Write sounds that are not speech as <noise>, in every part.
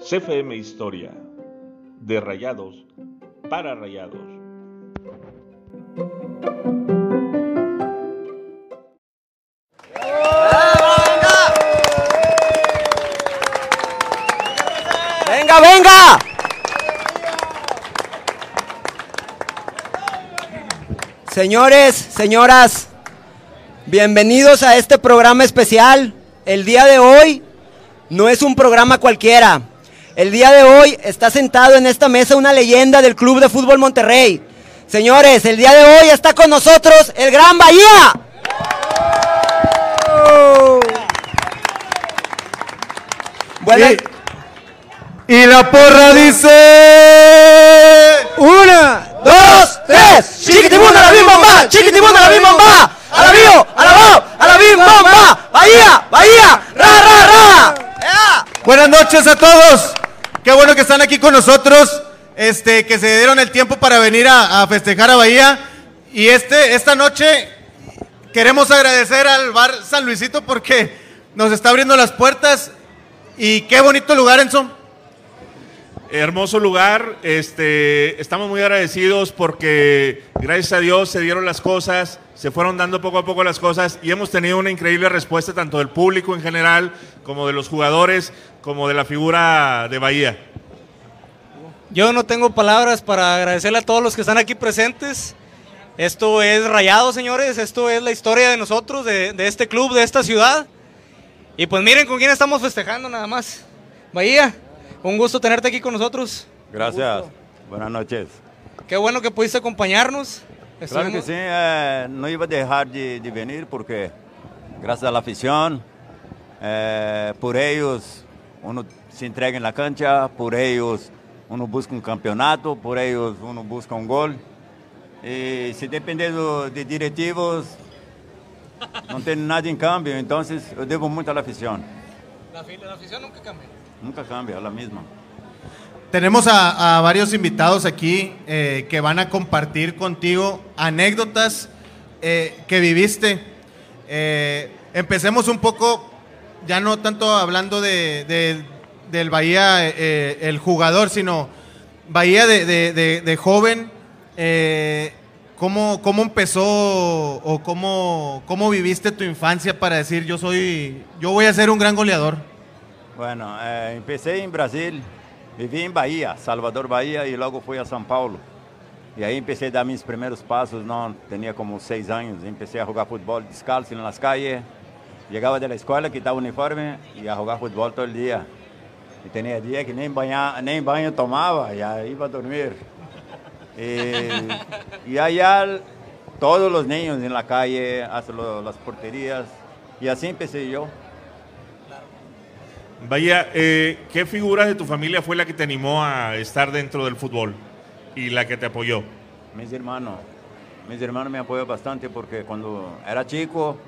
CFM Historia, de Rayados para Rayados. ¡Venga, venga! Señores, señoras, bienvenidos a este programa especial. El día de hoy no es un programa cualquiera. El día de hoy está sentado en esta mesa una leyenda del Club de Fútbol Monterrey. Señores, el día de hoy está con nosotros el Gran Bahía. Bueno, Y, y la porra dice... una, dos, tres. Chiquitibunda la bim bomba, chiquitibunda la bim bomba. A la bio, a la bao, a la bim bomba. Bahía, Bahía, ra, ra, ra. Buenas noches a todos. Qué bueno que están aquí con nosotros. Este, que se dieron el tiempo para venir a, a festejar a Bahía. Y este, esta noche queremos agradecer al bar San Luisito porque nos está abriendo las puertas. Y qué bonito lugar, Enzo. Hermoso lugar, este, estamos muy agradecidos porque gracias a Dios se dieron las cosas, se fueron dando poco a poco las cosas y hemos tenido una increíble respuesta tanto del público en general como de los jugadores, como de la figura de Bahía. Yo no tengo palabras para agradecerle a todos los que están aquí presentes. Esto es Rayado, señores. Esto es la historia de nosotros, de, de este club, de esta ciudad. Y pues miren con quién estamos festejando nada más. Bahía, un gusto tenerte aquí con nosotros. Gracias. Buenas noches. Qué bueno que pudiste acompañarnos. Claro que sí, eh, no iba a dejar de, de venir porque gracias a la afición, eh, por ellos uno se entrega en la cancha, por ellos uno busca un campeonato, por ellos uno busca un gol. Y si dependendo de directivos, no tiene nada en cambio, entonces yo debo mucho a la afición. La, fi- la afición nunca cambia. Nunca cambia, la misma. Tenemos a, varios invitados aquí eh, que van a compartir contigo anécdotas eh, que viviste. Eh, empecemos un poco, ya no tanto hablando de, de- del Bahía, el jugador, sino Bahía de, de- joven. ¿cómo, ¿Cómo empezó o cómo, cómo viviste tu infancia para decir yo soy, yo voy a ser un gran goleador? Bueno, eh, empecé en Brasil, viví en Bahía, Salvador Bahía, y luego fui a São Paulo. E aí empecé a dar mis primeiros passos, não, tinha como seis anos, empecé a jogar futebol descalço nas calles. Chegava da escola, quitava o uniforme e ia jogar futebol todo dia. E tinha dia que nem, nem banho tomava, e aí ia dormir. E, e allá todos os niños na calle, hasta las porterías, e assim empecé eu. Bahía, eh, ¿qué figura de tu familia fue la que te animó a estar dentro del fútbol y la que te apoyó? Mis hermanos, mis hermanos me apoyan bastante porque cuando era chico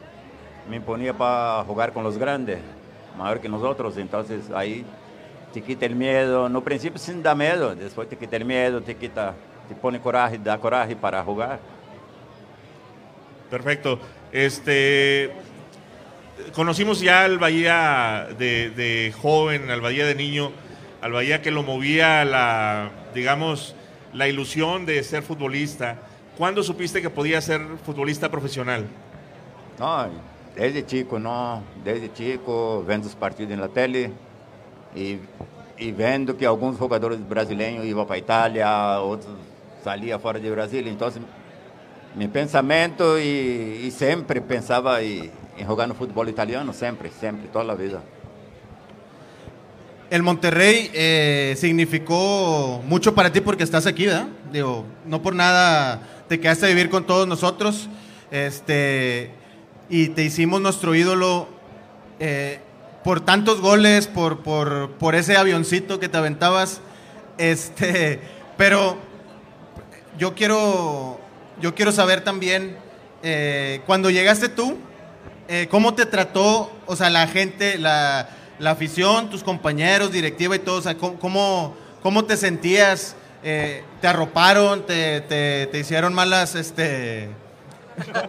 me ponía para jugar con los grandes, mayor que nosotros, entonces ahí te quita el miedo, no principio sin da miedo, después te quita el miedo, te quita, te pone coraje, da coraje para jugar. Perfecto. Este, conocimos ya al Bahía de, de joven, al Bahía de niño, al Bahía que lo movía la, digamos, la ilusión de ser futbolista. ¿Cuándo supiste que podía ser futbolista profesional? No, desde chico, no, desde chico, vendo os partidos na tele e, e vendo que alguns jogadores brasileiros iam para a Itália, outros saliam fora de Brasil. Então, meu pensamento e, e sempre pensava em, em jogar no futebol italiano, sempre, sempre, toda a vida. El Monterrey eh, significó mucho para ti porque estás aquí, ¿verdad? Digo, no por nada te quedaste a vivir con todos nosotros. Este, y te hicimos nuestro ídolo eh, por tantos goles, por, por, por ese avioncito que te aventabas. Este, <laughs> pero yo quiero, yo quiero saber también, eh, cuando llegaste tú, eh, ¿cómo te trató, o sea, la gente, la, la afición, tus compañeros, directiva y todo? O sea, ¿cómo, cómo, cómo te sentías? Eh, ¿Te arroparon? Te, te- te hicieron malas, este,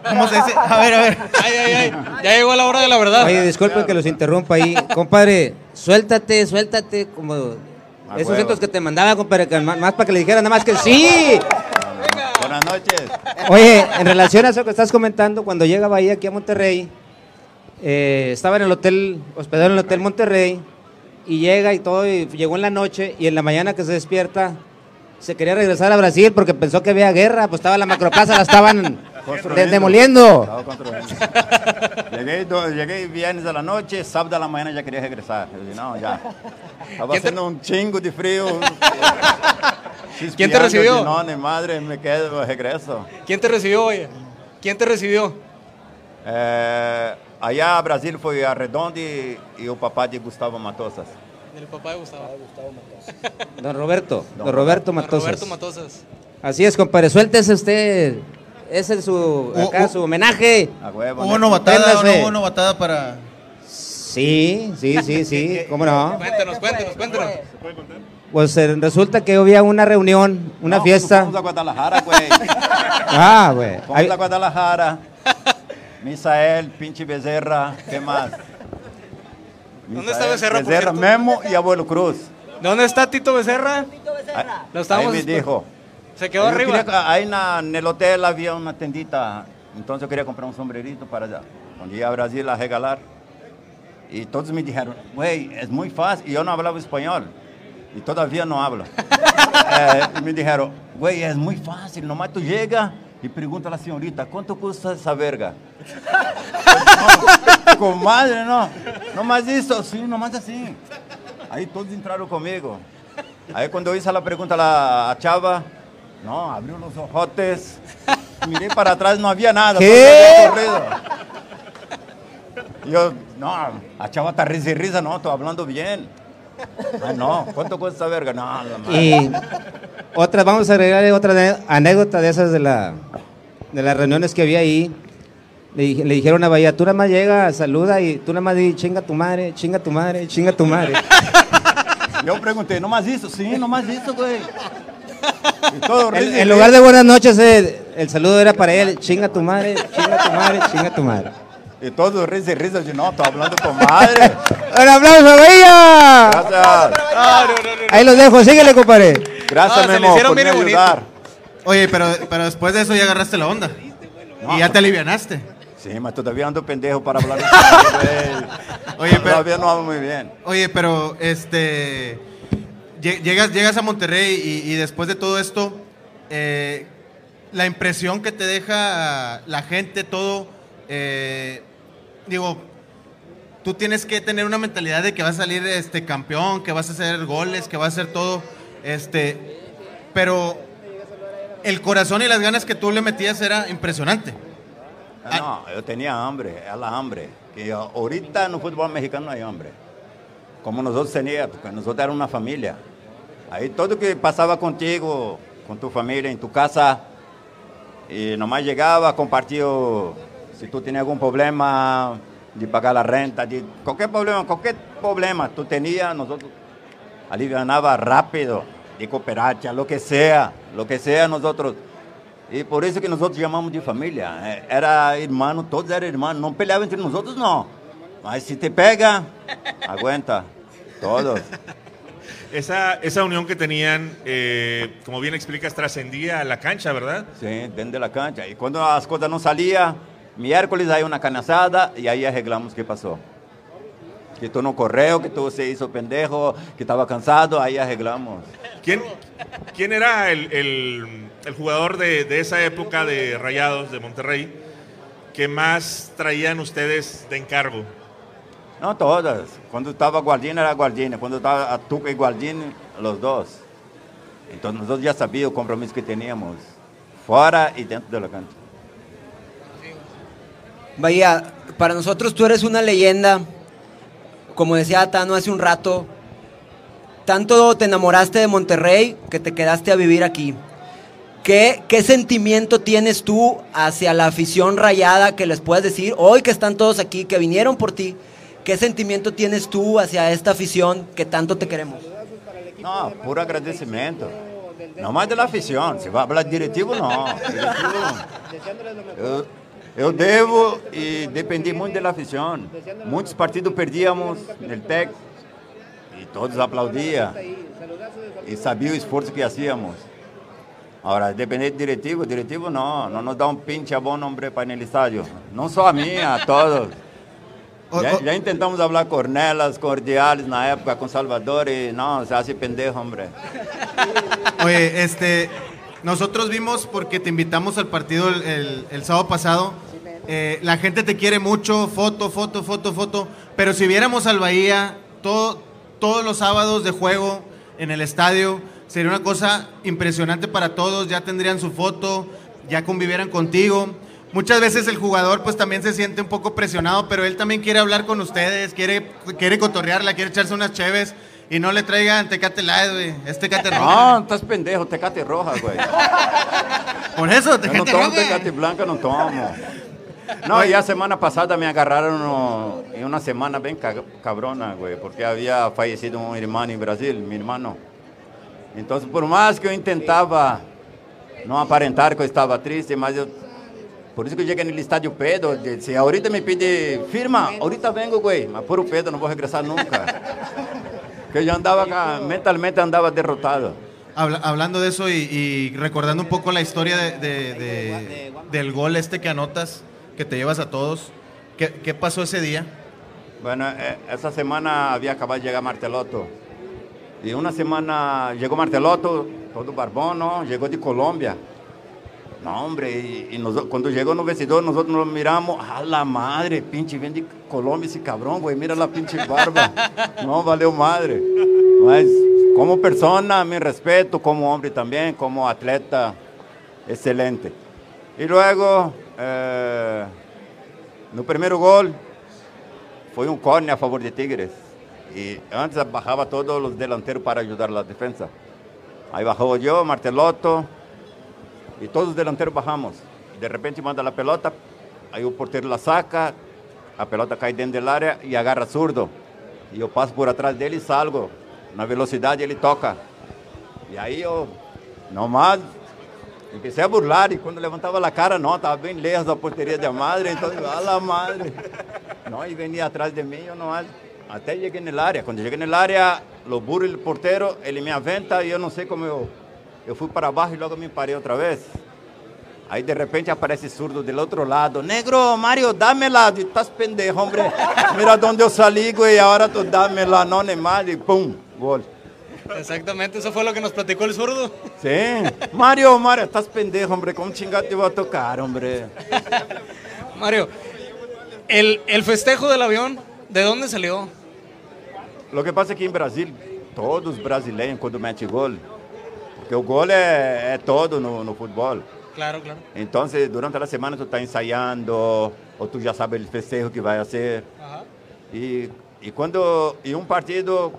¿Cómo se dice? A ver, a ver. Ay, ay, ay. Ya llegó la hora de la verdad. Oye, disculpe que los interrumpa ahí. Compadre, suéltate, suéltate. Como A esos centros que te mandaba, compadre, que más, más para que le dijeran nada más que sí. Buenas noches. Oye, en relación a eso que estás comentando, cuando llega Bahía aquí a Monterrey, eh, estaba en el hotel, hospedado en el Hotel Monterrey, y llega y todo, y llegó en la noche, y en la mañana que se despierta, se quería regresar a Brasil porque pensó que había guerra, pues estaba la macroplaza, la estaban demoliendo. Llegué, llegué viernes a la noche, sábado a la mañana ya quería regresar. Dije, no, ya. Estaba ¿Quién te- haciendo un chingo de frío. ¿Quién te recibió? No, ni madre, me quedo, regreso. ¿Quién te recibió, oye? ¿Quién te recibió? Eh, allá a Brasil fue a Redondo y, y el papá de Gustavo Matosas. El papá de Gustavo. Don Roberto, don, Don Roberto Don Matosas. Roberto Matosas. Así es, compadre, suéltese usted. Ese es su, acá, su homenaje. A huevo. Hubo ¿o no Véndase. hubo novatada para. Sí, sí, sí, sí, <laughs> cómo no. Cuéntanos, cuéntanos, cuéntanos. Pues eh, resulta que había una reunión, una No, fiesta. Fuimos a Guadalajara, güey. <laughs> Ah, güey. Fuimos a Guadalajara. <laughs> Misael, pinche Becerra, ¿qué más? ¿Dónde está Becerra, por Becerra, cierto? Memo y Abuelo Cruz. ¿Dónde está Tito Becerra? Ahí, Lo estábamos ahí me dijo. Se quedó Yo arriba. quería- ahí na- en el hotel había una tendita, entonces yo quería comprar un sombrerito para allá. Cuando llegué a Brasil a regalar, y todos me dijeron, güey, es muy fácil, y yo no hablaba español, y todavía no hablo. <laughs> Eh, y me dijeron, güey, es muy fácil, nomás tú llegas y pregunta a la señorita, ¿cuánto cuesta esa verga? <laughs> No, comadre, no, nomás eso, sí, nomás así. Ahí todos entraron conmigo. Ahí cuando hice la pregunta a la chava, no, abrió los ojotes, miré para atrás, no había nada. ¿Qué? había. Yo, no, a chava está risa y risa, no, estoy hablando bien. Ah, no, ¿cuánto cuesta verga? No, la madre. Y otra, vamos a agregarle otra anécdota de esas de, la, de las reuniones que había ahí. Le, le dijeron a Bahía, tú nada más llega, saluda y tú nada más di, chinga tu madre, chinga tu madre, chinga tu madre. <laughs> Yo pregunté, ¿no más eso? Sí, no más eso, güey. En, en lugar de buenas noches, eh, el saludo era para él, chinga tu madre, chinga tu madre, chinga tu madre. Y todo risa y risa, yo no, estoy hablando con madre. <laughs> ¡Un aplauso, Bahía! Gracias. Ah, no, no, no. Ahí los dejo, síguele, compadre. Gracias, Memo, hicieron por bien me bonito. ayudar. Oye, pero, pero después de eso ya agarraste la onda. Y ya te alivianaste. Sí, pero todavía ando pendejo para hablar. Oye, pero- Todavía no hablo muy bien. Oye, pero este. lle- Llegas, llegas a Monterrey y, y después de todo esto, eh, la impresión que te deja la gente, todo. eh, digo, tú tienes que tener una mentalidad de que vas a salir este, campeón, que vas a hacer goles, que vas a hacer todo. Este, pero el corazón y las ganas que tú le metías era impresionante. Ah, No, yo tenía hambre, era la hambre. Que ahorita en el fútbol mexicano no hay hambre. Como nosotros teníamos, porque nosotros era una familia. Ahí todo que pasaba contigo, con tu familia, en tu casa, y nomás llegaba, compartía, si tú tenías algún problema de pagar la renta, de cualquier problema, cualquier problema tú tenías, nosotros alivianaba rápido, de cooperacha, lo que sea, lo que sea nosotros. Y por eso que nosotros llamamos de familia. Eh, Era hermano, todos eran hermanos. No peleaban entre nosotros, no. Mas si te pega, <laughs> aguanta. Todos. Esa, esa unión que tenían, eh, como bien explicas, trascendía a la cancha, ¿verdad? Sí, dentro de la cancha. Y cuando las cosas no salían, miércoles hay una canasada y ahí arreglamos qué pasó. Que tú no correo, que tú se hizo pendejo, que estaba cansado, ahí arreglamos. ¿Quién, quién era el, el- el jugador de, de esa época de Rayados de Monterrey que más traían ustedes de encargo? No todas. Cuando estaba Guardini era Guardini. Cuando estaba Tuca y Guardini, los dos. Entonces nosotros ya sabíamos el compromiso que teníamos. Fuera y dentro de la cancha. Bahía, para nosotros tú eres una leyenda. Como decía Tano hace un rato, tanto te enamoraste de Monterrey que te quedaste a vivir aquí. ¿Qué, qué sentimiento tienes tú hacia la afición rayada que les puedes decir hoy que están todos aquí, que vinieron por ti? ¿Qué sentimiento tienes tú hacia esta afición que tanto te queremos? No, puro agradecimiento. Não mais da afição. Se vai falar de diretivo, não. Diretivo, eu, eu devo e dependi muito da afição. Muitos partidos perdíamos no TEC e todos aplaudiam e sabiam o esforço que hacíamos. Agora, depender de diretivo, diretivo não, não nos dá um pinche bom nome para ir no estádio. Não só a mim, a todos. O- Já, o- já intentamos falar com Ornelas, com Ordiales na época, com Salvador y no, se hace pendejo, hombre. Oye, este, nosotros vimos porque te invitamos al partido el, el- el sábado pasado. Eh, la gente te quiere mucho, foto, foto, foto, foto. Pero si viéramos al Bahía todo, todos los sábados de juego en el estadio, sería una cosa impresionante para todos. Ya tendrían su foto, ya convivieran contigo. Muchas veces el jugador pues también se siente un poco presionado, pero él también quiere hablar con ustedes, quiere, quiere cotorrearla, quiere echarse unas cheves y no le traigan Tecate Light, güey. Es Tecate Roja. No, estás pendejo, tecate roja, güey. Por eso, Yo no Tecate tomo Roja. tecate blanca, no tomo. <laughs> No, ya semana pasada me agarraron no, en una semana bien ca- cabrona, güey, porque había fallecido un hermano en Brasil, mi hermano. Entonces, por más que yo intentaba no aparentar que eu estava triste, mas eu... Por isso que eu cheguei no estádio pedo, disse, ahorita me pede firma, ahorita vengo, güey, mas por o pedo não vou regressar nunca. <laughs> que eu já andava, ca- mentalmente andava derrotado. Habla- hablando de eso y, y recordando un poco la historia de, de- de- del gol este que anotas, que te llevas a todos, ¿qué, qué pasó ese día? Bueno, eh, essa semana havia acabado de chegar Marteloto. E uma semana chegou Marteloto, todo barbão, não? chegou de Colômbia. Não, hombre, e, e nós, quando chegou no vestidor, nós outros nos miramos, a la madre, pinche, vem de Colômbia esse cabrão, güey, mira la pinche barba. <laughs> Não, valeu madre. Mas como persona, me respeito, como homem também, como atleta, excelente. E logo, eh, no primeiro gol, foi um corne a favor de Tigres. E antes bajava todos os delanteiros para ajudar a defesa. Aí bajou eu, Marteloto, e todos os delanteiros bajamos. De repente manda a pelota, aí o porteiro la saca, a pelota cai dentro da área e agarra surdo. E eu passo por atrás dele e salgo. Na velocidade ele toca. E aí eu, nomás, Empecé a burlar e quando levantava a cara, não, estava bem lejos da porteria da madre, então, a madre. Não, e venia atrás de mim, eu não até cheguei na área. Quando cheguei na área, lo burro o porteiro, ele me aventa e eu não sei como eu, eu fui para baixo e logo me parei outra vez. Aí de repente aparece surdo do outro lado. Negro, Mario, dámela. Digo, Estás pendejo, hombre. Mira onde eu salí, güey, agora tu dámela, não nem mais. E pum, gol. Exactamente, eso fue lo que nos platicó el zurdo. Sim. Mario, Mario, estás pendejo, hombre. Como chingado te voy a tocar, hombre? Mario, el, el festejo del avión, ¿de dónde salió? Lo que passa é que em Brasil, todos os brasileiros, quando mete gol, porque o gol é, é todo no, no futebol. Claro, claro. Então, se durante a semana tu está ensaiando, ou tu já sabe o festejo que vai ser. Ajá. E, e quando, um partido,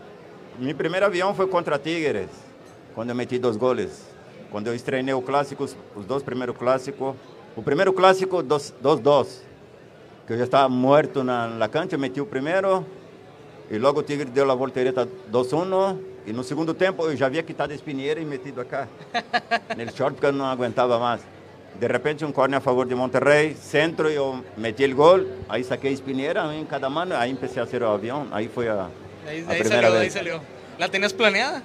meu primeiro avião foi contra Tigres, quando eu meti dois goles. Quando eu estrenei o clássico, os, dois primeiros clássicos. O primeiro clássico, 2-2. Que eu já estava morto na, na cancha, eu meti o primeiro. E logo o Tigre deu a voltereta 2-1. E no segundo tempo eu já havia quitado a espinheira e metido acá. <laughs> Nele short, porque eu não aguentava mais. De repente um corner a favor de Monterrey, centro, eu meti o gol, aí saquei a espinheira em cada mano, aí comecei a ser o avião, aí foi a, De ahí, de salió, de ahí salió. ¿La tenías planeada?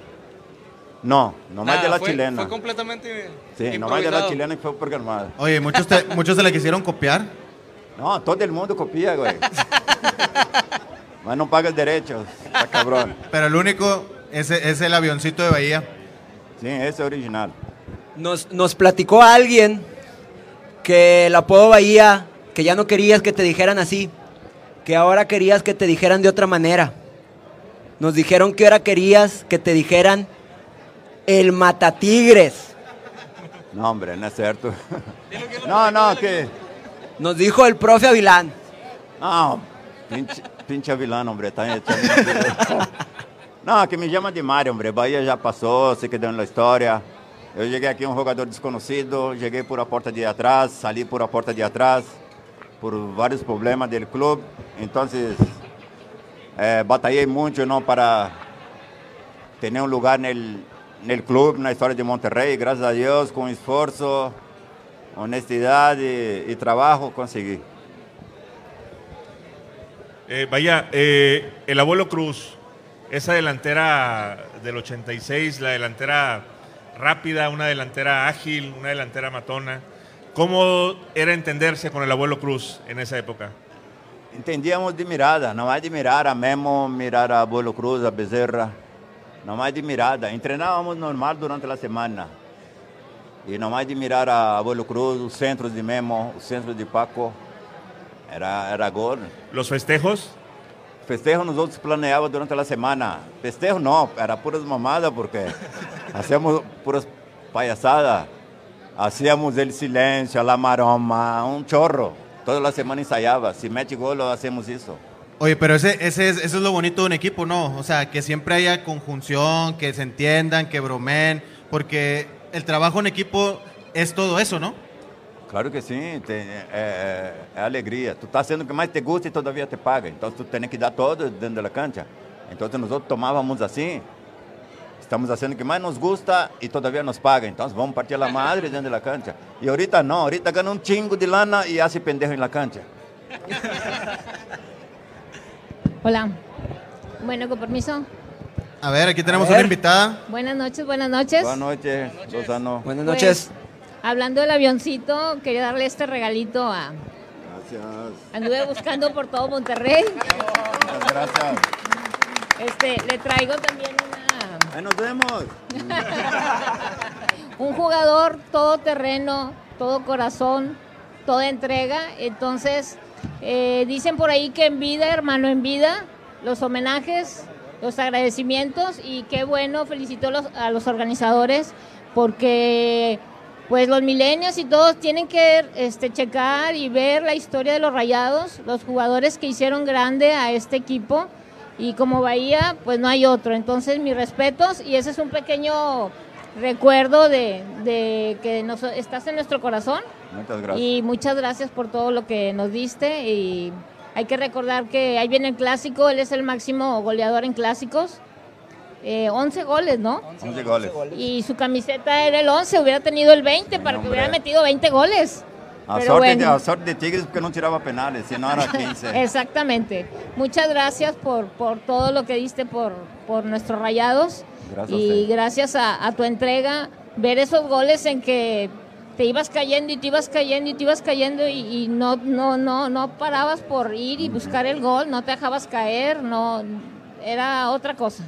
Não mais Nada, de la fue, chilena. Fue completamente Sim, não mais de la chilena que foi programada. Oye, muchos, te- muchos se la quisieron copiar. Não, todo mundo copia, güey. <laughs> Mas não paga derechos, tá cabrón. Pero el único es, es el avioncito de Bahía. É o original. Nos, nos platicó alguien que el apodo Bahía, que ya no querías que te dijeran así, que ahora querías que te dijeran de otra manera. Nos dijeron que ahora querías que te dijeran el matatigres. Não, hombre, não é certo. Não, não, que... Nos dijo el profe Avilán. Não, pinche, pinche vilão, hombre. Não, que me chama de Mário, hombre. Bahia já passou, se quedou na história. Eu cheguei aqui um jogador desconhecido, cheguei por a porta de atrás, saí por a porta de atrás, por vários problemas do clube. Então, eh, batalhei muito não para ter um lugar no, no clube, na história de Monterrey. Graças a Deus, com esforço, honestidade e trabalho, consegui. Eh, vaya, eh, el abuelo Cruz, esa delantera del 86, la delantera rápida, una delantera ágil, una delantera matona. ¿Cómo era entenderse con el abuelo Cruz en esa época? Entendíamos de mirada, não é de mirar a Memo, mirar a Abuelo Cruz, a Bezerra. Não é de mirada. Entrenávamos normal durante a semana. E não é de mirar a Abuelo Cruz, os centros de Memo, os centros de Paco. Era, era gol. ¿Los festejos? Festejo nós outros planeávamos durante a semana. Festejo não, era puras mamadas, porque <laughs> hacíamos puras palhaçadas. Hacíamos el silêncio, la maroma, um chorro. Toda la semana ensaiava. Si mete gol, lo hacemos isso. Oye, pero ese, ese es, eso es lo bonito de un equipo, ¿no? O sea, que siempre haya conjunción, que se entiendan, que bromen, porque el trabajo en equipo es todo eso, ¿no? Claro que sim, tem, é, é alegria. Tu está sendo o que mais te gusta e todavia te paga. Então tu tem que dar todo dentro da cancha. Então nós tomávamos assim. Estamos fazendo o que mais nos gusta e todavia nos paga. Então vamos partir a madre dentro da cancha. E ahorita não, ahorita ganha um chingo de lana e hace pendejo na cancha. <laughs> Hola. Bueno, con permiso. A ver, aquí tenemos A ver. una invitada. Buenas noches, buenas noches. Boa noite, Lozano. Buenas Pues, noches. hablando del avioncito, quería darle este regalito a... Gracias. Anduve buscando por todo Monterrey. Muchas gracias. Este, le traigo también una, Nos vemos. <laughs> un jugador todoterreno, todo corazón, toda entrega. Entonces, eh, dicen por ahí que en vida, hermano, en vida, los homenajes, los agradecimientos y qué bueno, felicito a los, a los organizadores porque pues los milenios y todos tienen que este, checar y ver la historia de los rayados, los jugadores que hicieron grande a este equipo y como Bahía, pues no hay otro. Entonces, mis respetos y ese es un pequeño recuerdo de, de que nos, estás en nuestro corazón Muchas gracias. y muchas gracias por todo lo que nos diste y hay que recordar que ahí viene el clásico, él es el máximo goleador en clásicos, eh, 11 goles, ¿no? 11 goles. Y su camiseta era el 11, hubiera tenido el 20 para que hubiera metido 20 goles. A Pero sorte, de, bueno. a sorte de Tigres porque não tirava penales, senão era 15. Exactamente. Muchas gracias por, por todo lo que diste por, por nuestros rayados. Gracias a y usted. gracias a, a tu entrega, ver esos goles en que te ibas cayendo y te ibas cayendo y te ibas cayendo y, y no, no, no, no parabas por ir y buscar el gol, no te dejabas caer, no, era otra cosa.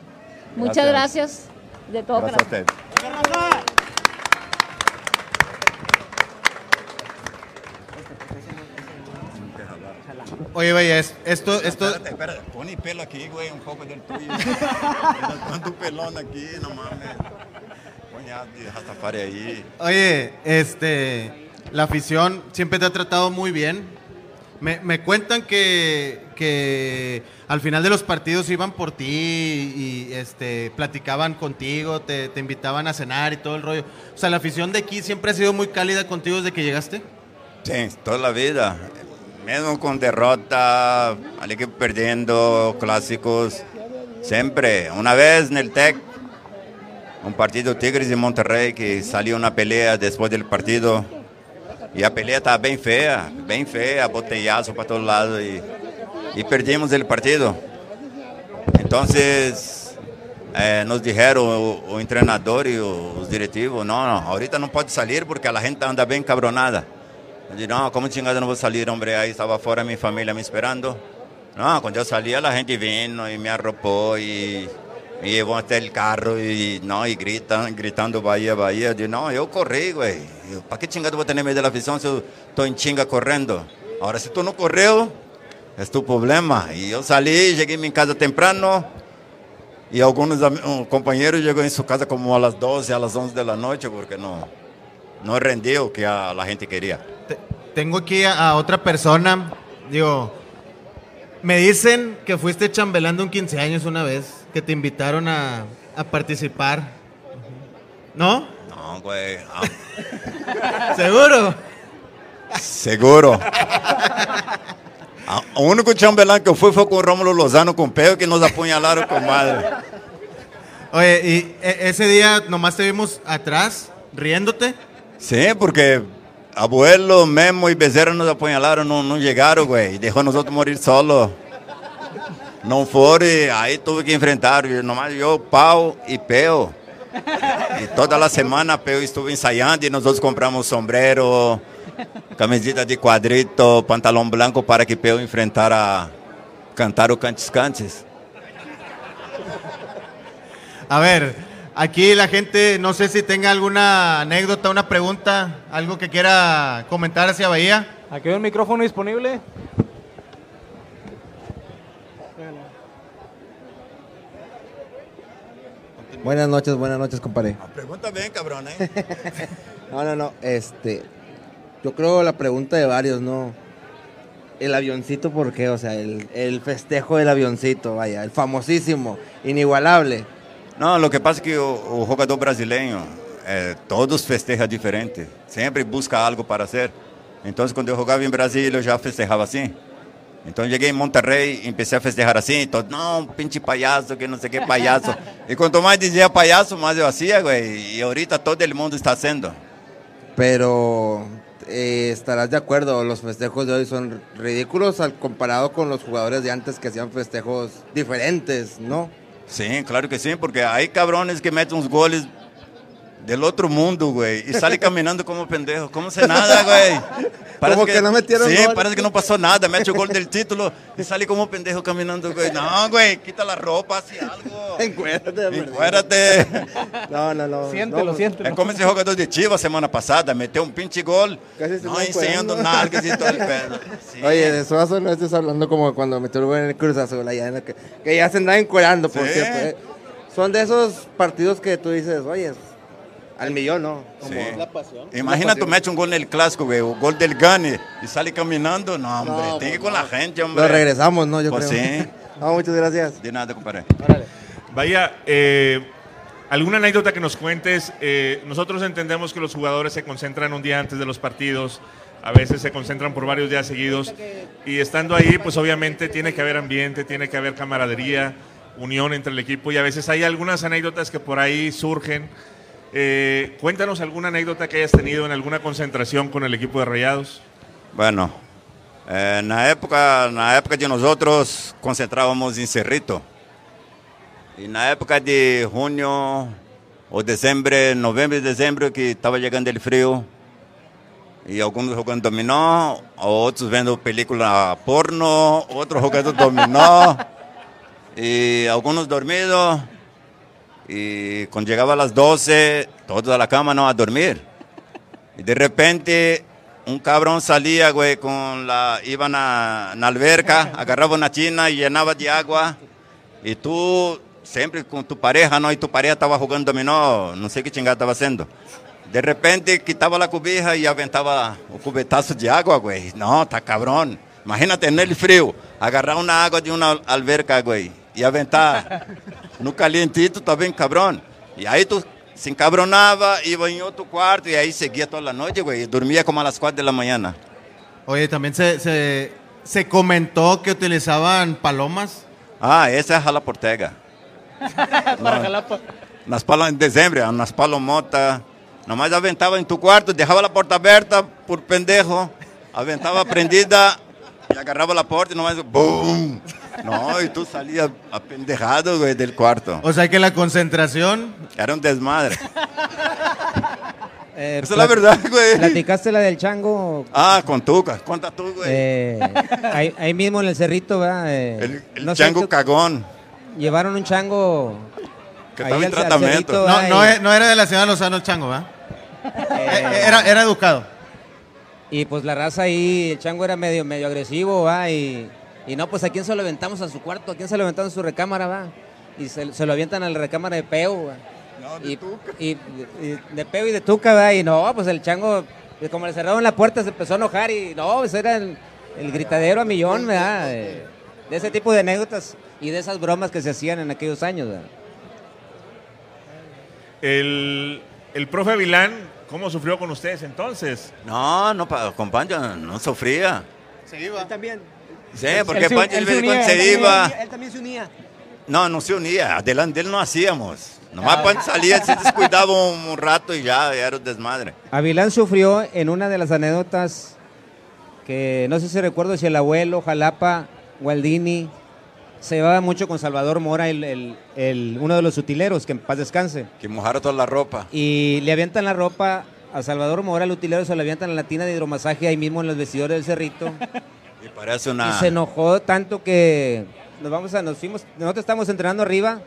Muchas gracias de todo Gracias a corazón. Oye, vaya, es- esto, esto, Espérate, espérate, pone pelo aqui, güey, um pouco del tuyo. <laughs> Tanto pelón aqui, no mames. Põe a de Rastafari aí. oye, este, la afición siempre te ha tratado muy bien. Me, me cuentan que, que al final de los partidos iban por ti y este, platicaban contigo, te, te invitaban a cenar y todo el rollo. O sea, la afición de aquí siempre ha sido muy cálida contigo desde que llegaste. Sim, toda a vida. Mesmo com derrota, al equipo perdendo, clássicos, sempre. Uma vez no TEC, um partido Tigres e Monterrey, que saiu na pelea depois do partido. E a pelea estava bem feia, bem feia, boteaço para todo lado. E, e perdemos o partido. Então, eh, nos disseram o, o treinador e o- os diretivos: não, não, ahorita não pode sair porque a gente anda bem cabronada. Disse, não, como chingada não vou sair, homem? Aí estava fora minha família me esperando. Não, quando eu saí, a gente vino e me arropou e me levou até o carro e, não, e gritam, gritando Bahia, Bahia. Eu disse, não, eu corri, güey. Para que chingada eu vou ter medo da afição se eu estou em chinga correndo? Agora, se tu não correu, é tu problema. E eu saí, cheguei em casa temprano, e alguns um, companheiros chegou em sua casa como às 12, às 11 da noite, porque não, não rendeu o que a, a gente queria. Te- tengo aquí a, otra persona. Digo, me dicen que fuiste chambelán de un 15 años una vez, que te invitaron a, a participar. ¿No? Não, güey. <laughs> ¿Seguro? seguro. Ah, O único chambelán que fui foi com o Rômulo Lozano com o pé que nos apunhalaram com madre. Oye, y e- ese día nomás te vimos atrás, riéndote. Sí, porque abuelo, Memo y Becerra nos apuñalaron, no, no llegaron, güey. Dejó a nosotros morir solo. No fue, ahí tuve que enfrentar, yo, nomás yo, Pau y Peo. Y toda la semana Peo estuvo ensayando y nosotros compramos sombrero, camiseta de cuadrito, pantalón blanco para que Peo enfrentara cantar o Cantes Cantes. A ver, aquí la gente, no sé si tenga alguna anécdota, una pregunta, algo que quiera comentar hacia Bahía. Aquí hay un micrófono disponible. Buenas noches, buenas noches, compadre. Pregunta bien, cabrón, ¿eh? <laughs> No, no, no, este, yo creo la pregunta de varios, ¿no? El avioncito, ¿por qué? O sea, el, el festejo del avioncito, vaya, el famosísimo, inigualable. Não, o que passa é que o, o jogador brasileiro, eh, todos festejam diferente. Sempre busca algo para hacer. Então, quando eu jogava em Brasília, eu já festejava assim. Então, cheguei em Monterrey e comecei a festejar assim. Todo, não, pinche palhaço, que não sei o que, palhaço. e <laughs> quanto mais dizia palhaço, mais eu hacía, güey. E ahorita todo el mundo está haciendo. Pero eh, estarás de acuerdo, los festejos de hoy son ridículos al comparado con los jugadores de antes que hacían festejos diferentes, ¿no? Sim, claro que sim, porque hay cabrones que meten uns goles del outro mundo, güey, y sale caminando como pendejo, como se nada, güey. <laughs> Como que no metieron Sí, gol. parece que no pasó nada, mete o gol del título y sale como pendejo caminando, güey. No, güey, quita la ropa, hace algo. Encuérdate, Encuérdate. No, no, no. Siéntelo, no, siéntelo. É como esse jogador de Chivas semana passada, meteu um pinche gol, Casi se está enseñando encuerando. nalgas y todo el <laughs> pedo. Sí. Oye, de Suazo no estés hablando como cuando metió el gol en el Cruz Azul, allá que, que ya se andaba encuerando, por Sí. cierto. eh. Son de esos partidos que tú dices, oye, al millón, ¿no? Como Sí. Imagina tu mete um gol no clássico, güey, o gol del Gane y sale caminando. No, hombre, No, tem que ir pues con la no. gente, hombre. Lo regresamos, ¿no? Yo Pues creo. sí. <laughs> No, muchas gracias. De nada, compadre. Vaya, eh, alguna anécdota que nos cuentes. Eh, nosotros entendemos que los jugadores se concentran un día antes de los partidos, a veces se concentran por varios días seguidos. Y estando ahí, pues obviamente tiene que haber ambiente, tiene que haber camaradería, unión entre el equipo. Y a veces hay algunas anécdotas que por ahí surgen. Eh, cuéntanos alguna anécdota que hayas tenido en alguna concentración con el equipo de Rayados. Bueno, eh, na época, na época de nós outros concentrávamos em Cerrito. E na época de junho ou dezembro, novembro e que estava chegando o frio, e alguns jogando dominó, outros vendo película porno, outros jogando dominó, e alguns dormidos. E quando chegava às 12, todos à cama não a dormir. Y de repente un cabrón salía, güey, con la, iba na, na alberca, agarraba una china y llenaba de agua. Y tú, siempre con tu pareja, ¿no? Y tu pareja estaba jugando dominó, no sé qué chingada estaba haciendo. De repente quitaba la cobija y aventaba un cubetazo de agua, güey. No, está cabrón. Imagínate en el frío, agarrar una agua de una alberca, güey, y aventar no calientito, tá bem cabrón. E aí tu se encabronava, ia em outro quarto e aí seguia toda a noite, güey. E dormia como a las 4 de la mañana. Oye, también se, se, se comentó que utilizaban palomas. Ah, essa é a Rala Portega. <laughs> Nas palo, em dezembro, nas palomotas. Nomás aventava em tu quarto, deixava a porta aberta por pendejo, aventava prendida e agarrava a porta e nomás BUM! Não, e tu salia apendejado, güey, del quarto. O sea que la concentración. Era um desmadre. Eh, Esa es la verdad, güey. ¿Platicaste la del chango? Ah, con Tuca. Cuenta tú, güey. Eh, ahí, ahí mismo en el cerrito, ¿verdad? Eh, el no chango tú- cagón. Llevaron un chango. Que estaba en tratamiento. cerrito, No, no, no era de la ciudad de Lozano el chango, ¿verdad? Eh, Era, era educado. Y pues la raza ahí, el chango era medio, medio agresivo, va, y, y no, pues a quién se lo aventamos a su cuarto, a quién se lo aventamos a su recámara, va. Y se, se lo avientan a la recámara de peo, va. y, y- y de peo y de tuca, va, y no, pues el chango, pues, como le cerraron la puerta, se empezó a enojar y no, pues era el, el gritadero a millón, ¿verdad? De, de ese tipo de anécdotas y de esas bromas que se hacían en aquellos años, ¿verdad? El, el profe Vilán, ¿cómo sufrió con ustedes entonces? No, no, pa- con Pancho no sufría. Se iba. también. Sí, porque él Pancho él se unía, iba. Él también se unía. No, no se unía. Adelante de él no hacíamos. Nomás cuando salía se <laughs> descuidaba un, un rato y ya, ya era un desmadre. Avilán sufrió en una de las anécdotas que no sé si recuerdo si el abuelo, Jalapa, Gualdini, se llevaba mucho con Salvador Mora, el, el- el- uno de los utileros, que en paz descanse. Que mojaron toda la ropa. Y le avientan la ropa a Salvador Mora, el utilero, se le avientan en la tina de hidromasaje ahí mismo en los vestidores del cerrito. <laughs> Y parece Y una... se enojó tanto que nos vamos a, nos fuimos, nosotros estamos entrenando arriba,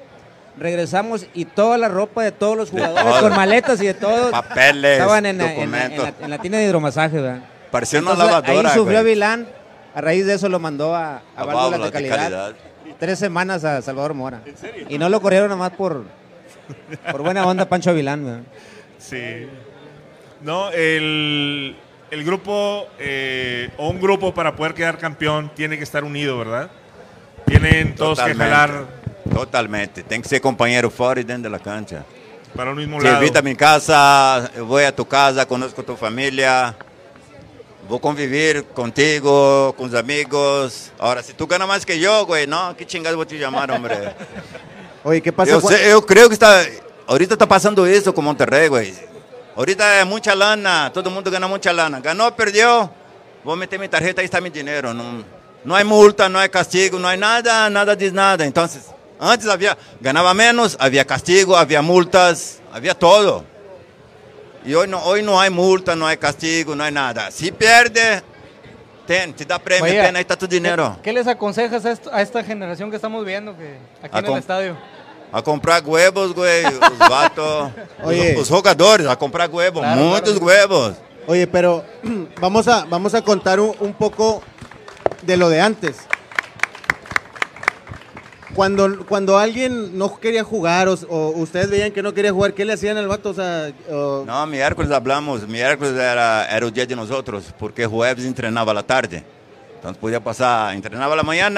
regresamos y toda la ropa de todos los jugadores todo. con maletas y de todos Papeles, estaban en, la- en la- en documentos. la, en la tina de hidromasaje, ¿verdad? Parecía una Entonces, lavadora, Ahí sufrió güey. Vilán, a raíz de eso lo mandó a, a A válvulas de de calidad. calidad. Tres semanas a Salvador Mora. Y no lo corrieron nomás por, por buena onda Pancho Vilán, ¿verdad? Sí. No, el, el grupo, eh, o un grupo para poder quedar campeón, tiene que estar unido, ¿verdad? Tienen todos que jalar Totalmente. Tem que ser compañero fora y dentro de la cancha. para un mismo Te lado. invita a mi casa, eu voy a tu casa, conozco tu familia. Vou convivir contigo, com os amigos. Ahora, se tu gana mais que eu, güey, não, que chingado vou te chamar, hombre. <laughs> Oye, ¿qué pasa? Eu, sei- eu creio que está, ahorita está passando isso com Monterrey, güey. Ahorita é muita lana, todo mundo gana muita lana. Ganhou, perdeu, vou meter minha tarjeta, aí está meu dinheiro. Não, não é multa, não é castigo, não é nada, nada diz nada. Então, antes havia, ganhava menos, havia castigo, havia multas, havia todo. E hoje não, hoje não há multa, não há castigo, não há nada. Se perde, tem, te dá prêmio, Oye, tem, aí está tu dinheiro. ¿Qué les aconsejas a, esto- a esta generación que estamos viendo que aquí A en el estadio? A comprar huevos, güey, os <laughs> vatos, Oye. os, os jogadores, a comprar huevos, Claro, muitos claro. huevos. Oye, pero <clears throat> vamos a, vamos a contar un, un poco de lo de antes. Cuando, cuando alguien no quería jugar o, o ustedes veían que no quería jugar, ¿qué le hacían al vato? O sea, o- Não, miércoles hablamos, miércoles era, era o dia de nós outros, porque jueves entrenava à tarde. Então podia passar, entrenava à manhã,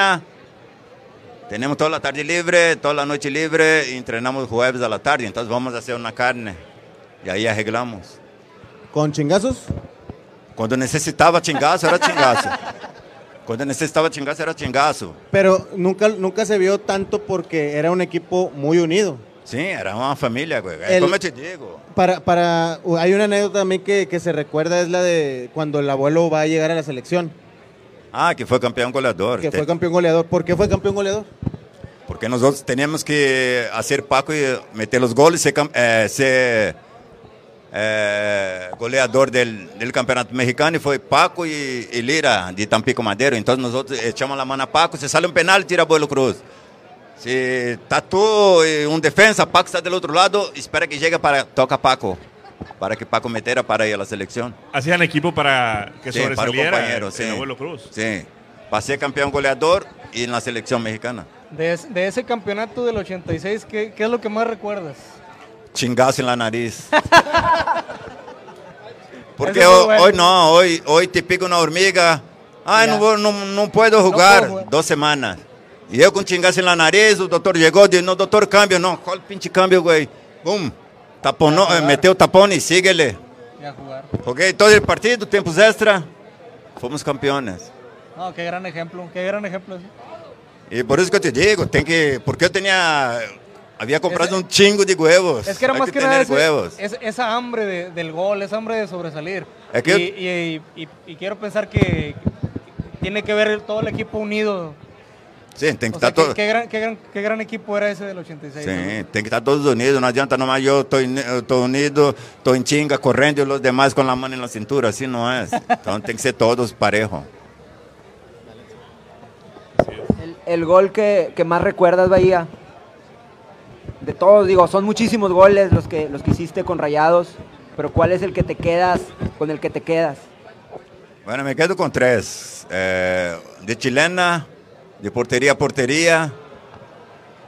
temos toda a tarde livre, toda a noite livre, e treinamos jueves à tarde, então vamos fazer uma carne. E aí arreglamos. con chingazos. Quando necessitava chingaço, era chingaço. Quando necessitava chingaço, era chingaço. Pero nunca, nunca se vio tanto porque era un equipo muy unido. Sim, era uma família, güey. El- como eu te digo. Para, para, hay una anécdota también que, que se recuerda, es la de cuando el abuelo va a llegar a la selección, Ah, que foi campeão goleador. que fue campeón goleador. ¿Por qué fue campeón goleador? Porque nosotros teníamos que hacer Paco y meter los goles, ser, eh, ser eh, goleador del, del campeonato mexicano y fue Paco y, y Lira de Tampico Madero. Entonces nosotros echamos la mano a Paco, se sale un penal, tira Abuelo Cruz. Si está tú y un defensa, Paco está del otro lado, espera que llegue para toca Paco, para que Paco metiera para ir a la selección. Hacían equipo para que Sí, para sobresaliera compañero, el sí. abuelo Cruz. Sí, pasé campeón goleador y en la selección mexicana. De, es- de ese campeonato del 86, ¿qué, qué es lo que más recuerdas? chingazo en la nariz. <laughs> Porque hoy, bueno. hoy no, hoy, hoy te pica una hormiga. Ay, no, no, no puedo jugar puedo jugar. dos semanas. Y yo con chingazo en la nariz, el doctor llegó, dijo, no, doctor, cambio. No, ¿cuál pinche cambio, güey? Boom. Tapón y síguele. Y a jugar. Jugué todo el partido, tiempos extra. Fomos campeones. No, qué gran ejemplo, qué gran ejemplo. Y por eso que te digo, tem que, porque yo tenía, había comprado Ese- un chingo de huevos. Es que era más que, nada tener ese- huevos. es- esa hambre de- del gol, esa hambre de sobresalir. Es que- y, y- y- y quiero pensar que tiene que ver todo el equipo unido. Sí, tem que estar todo. qué gran, qué, gran, qué gran equipo era ese del 86. ¿no? Sim, tem que estar todos unidos. Não adianta nomás eu estou tô unido, estou em chinga, correndo e os demais com a mão na cintura. Assim não é. Então tem que ser todos parejos. El, el gol que, que más recuerdas, Bahía. De todos, digo, son muchísimos goles los que, los que hiciste con Rayados, pero ¿cuál es el que te quedas, con el que te quedas? Bueno, me quedo com três. Eh, de chilena, de porteria a porteria.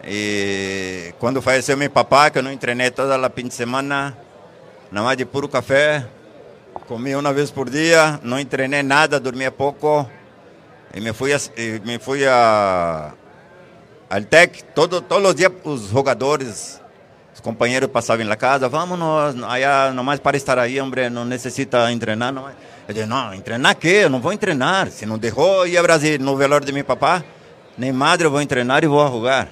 E quando faleceu meu papá, que eu não treinei toda a fim de semana, nada mais de puro café. Comia uma vez por dia, não treinei nada, dormia pouco. E me fui, a, me fui a, al TEC. Todo, todos os dias os jogadores, os companheiros passavam na casa. Vamos, allá, nomás para estar aí, homem, não necessita treinar. Não. Eu disse, não, treinar quê? Eu não vou treinar. Se não deixou ir a Brasil no velório de meu papá, nem madre eu vou treinar e vou a jogar.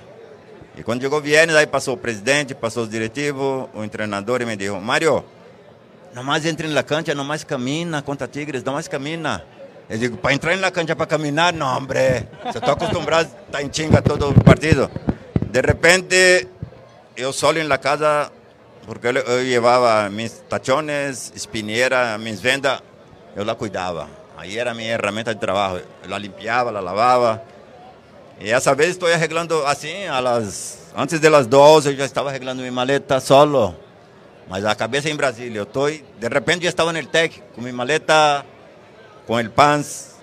E quando chegou Viernes, aí passou o presidente, passou os diretivos, o treinador e me disse, Mário, não mais entre na cancha, não mais camina contra Tigres, não mais camina. Eu digo, para entrar na cancha, para caminhar, não, hombre. Se estou acostumbrado a estar em chinga todo o partido. De repente, eu solo la casa, porque eu, eu levava mis tachones, espinheira, mis vendas, eu la cuidava. Aí era minha ferramenta de trabalho. Eu la limpiava, la lavava. E essa vez estou arreglando assim, a las, antes das 12 eu já estava arreglando minha maleta solo. Mas a cabeça em Brasília. Eu estou, de repente já estava no TEC, com minha maleta, com o pans.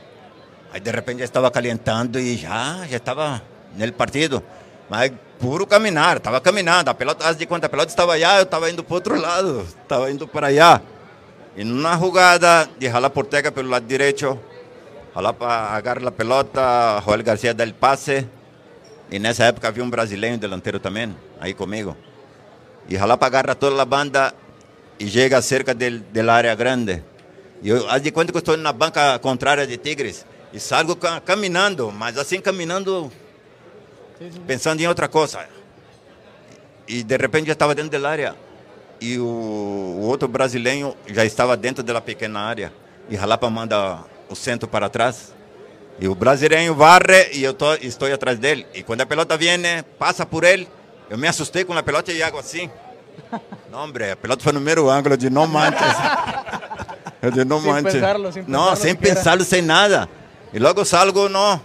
Aí de repente já estava calentando e já, já estava no partido. Mas puro caminhar, estava caminhando. A pelota, haz de conta, a pelota estava allá, eu estava indo para outro lado, estava indo para allá. E numa jogada de jalar porteca pelo lado direito, jalar para agarrar a pelota, Joel Garcia dá o passe. E nessa época havia um brasileiro delantero também, aí comigo. E jalar para agarrar toda a banda e chega cerca del área grande. E eu, de que eu estou na banca contrária de Tigres. E salgo ca- caminhando, mas assim caminhando, pensando em outra coisa. E de repente já estava dentro da área. E o, o outro brasileiro já estava dentro da pequena área. E Jalapa manda o centro para trás. E o brasileiro varre e eu tô, estou atrás dele. E quando a pelota vem, passa por ele. Eu me assustei com a pelota e hago assim. Não, hombre, a pelota foi no primeiro ângulo de não manches. Eu disse, não manches. pensarlo, no, pensarlo sem pensarlo, sem nada. E logo salgo, não.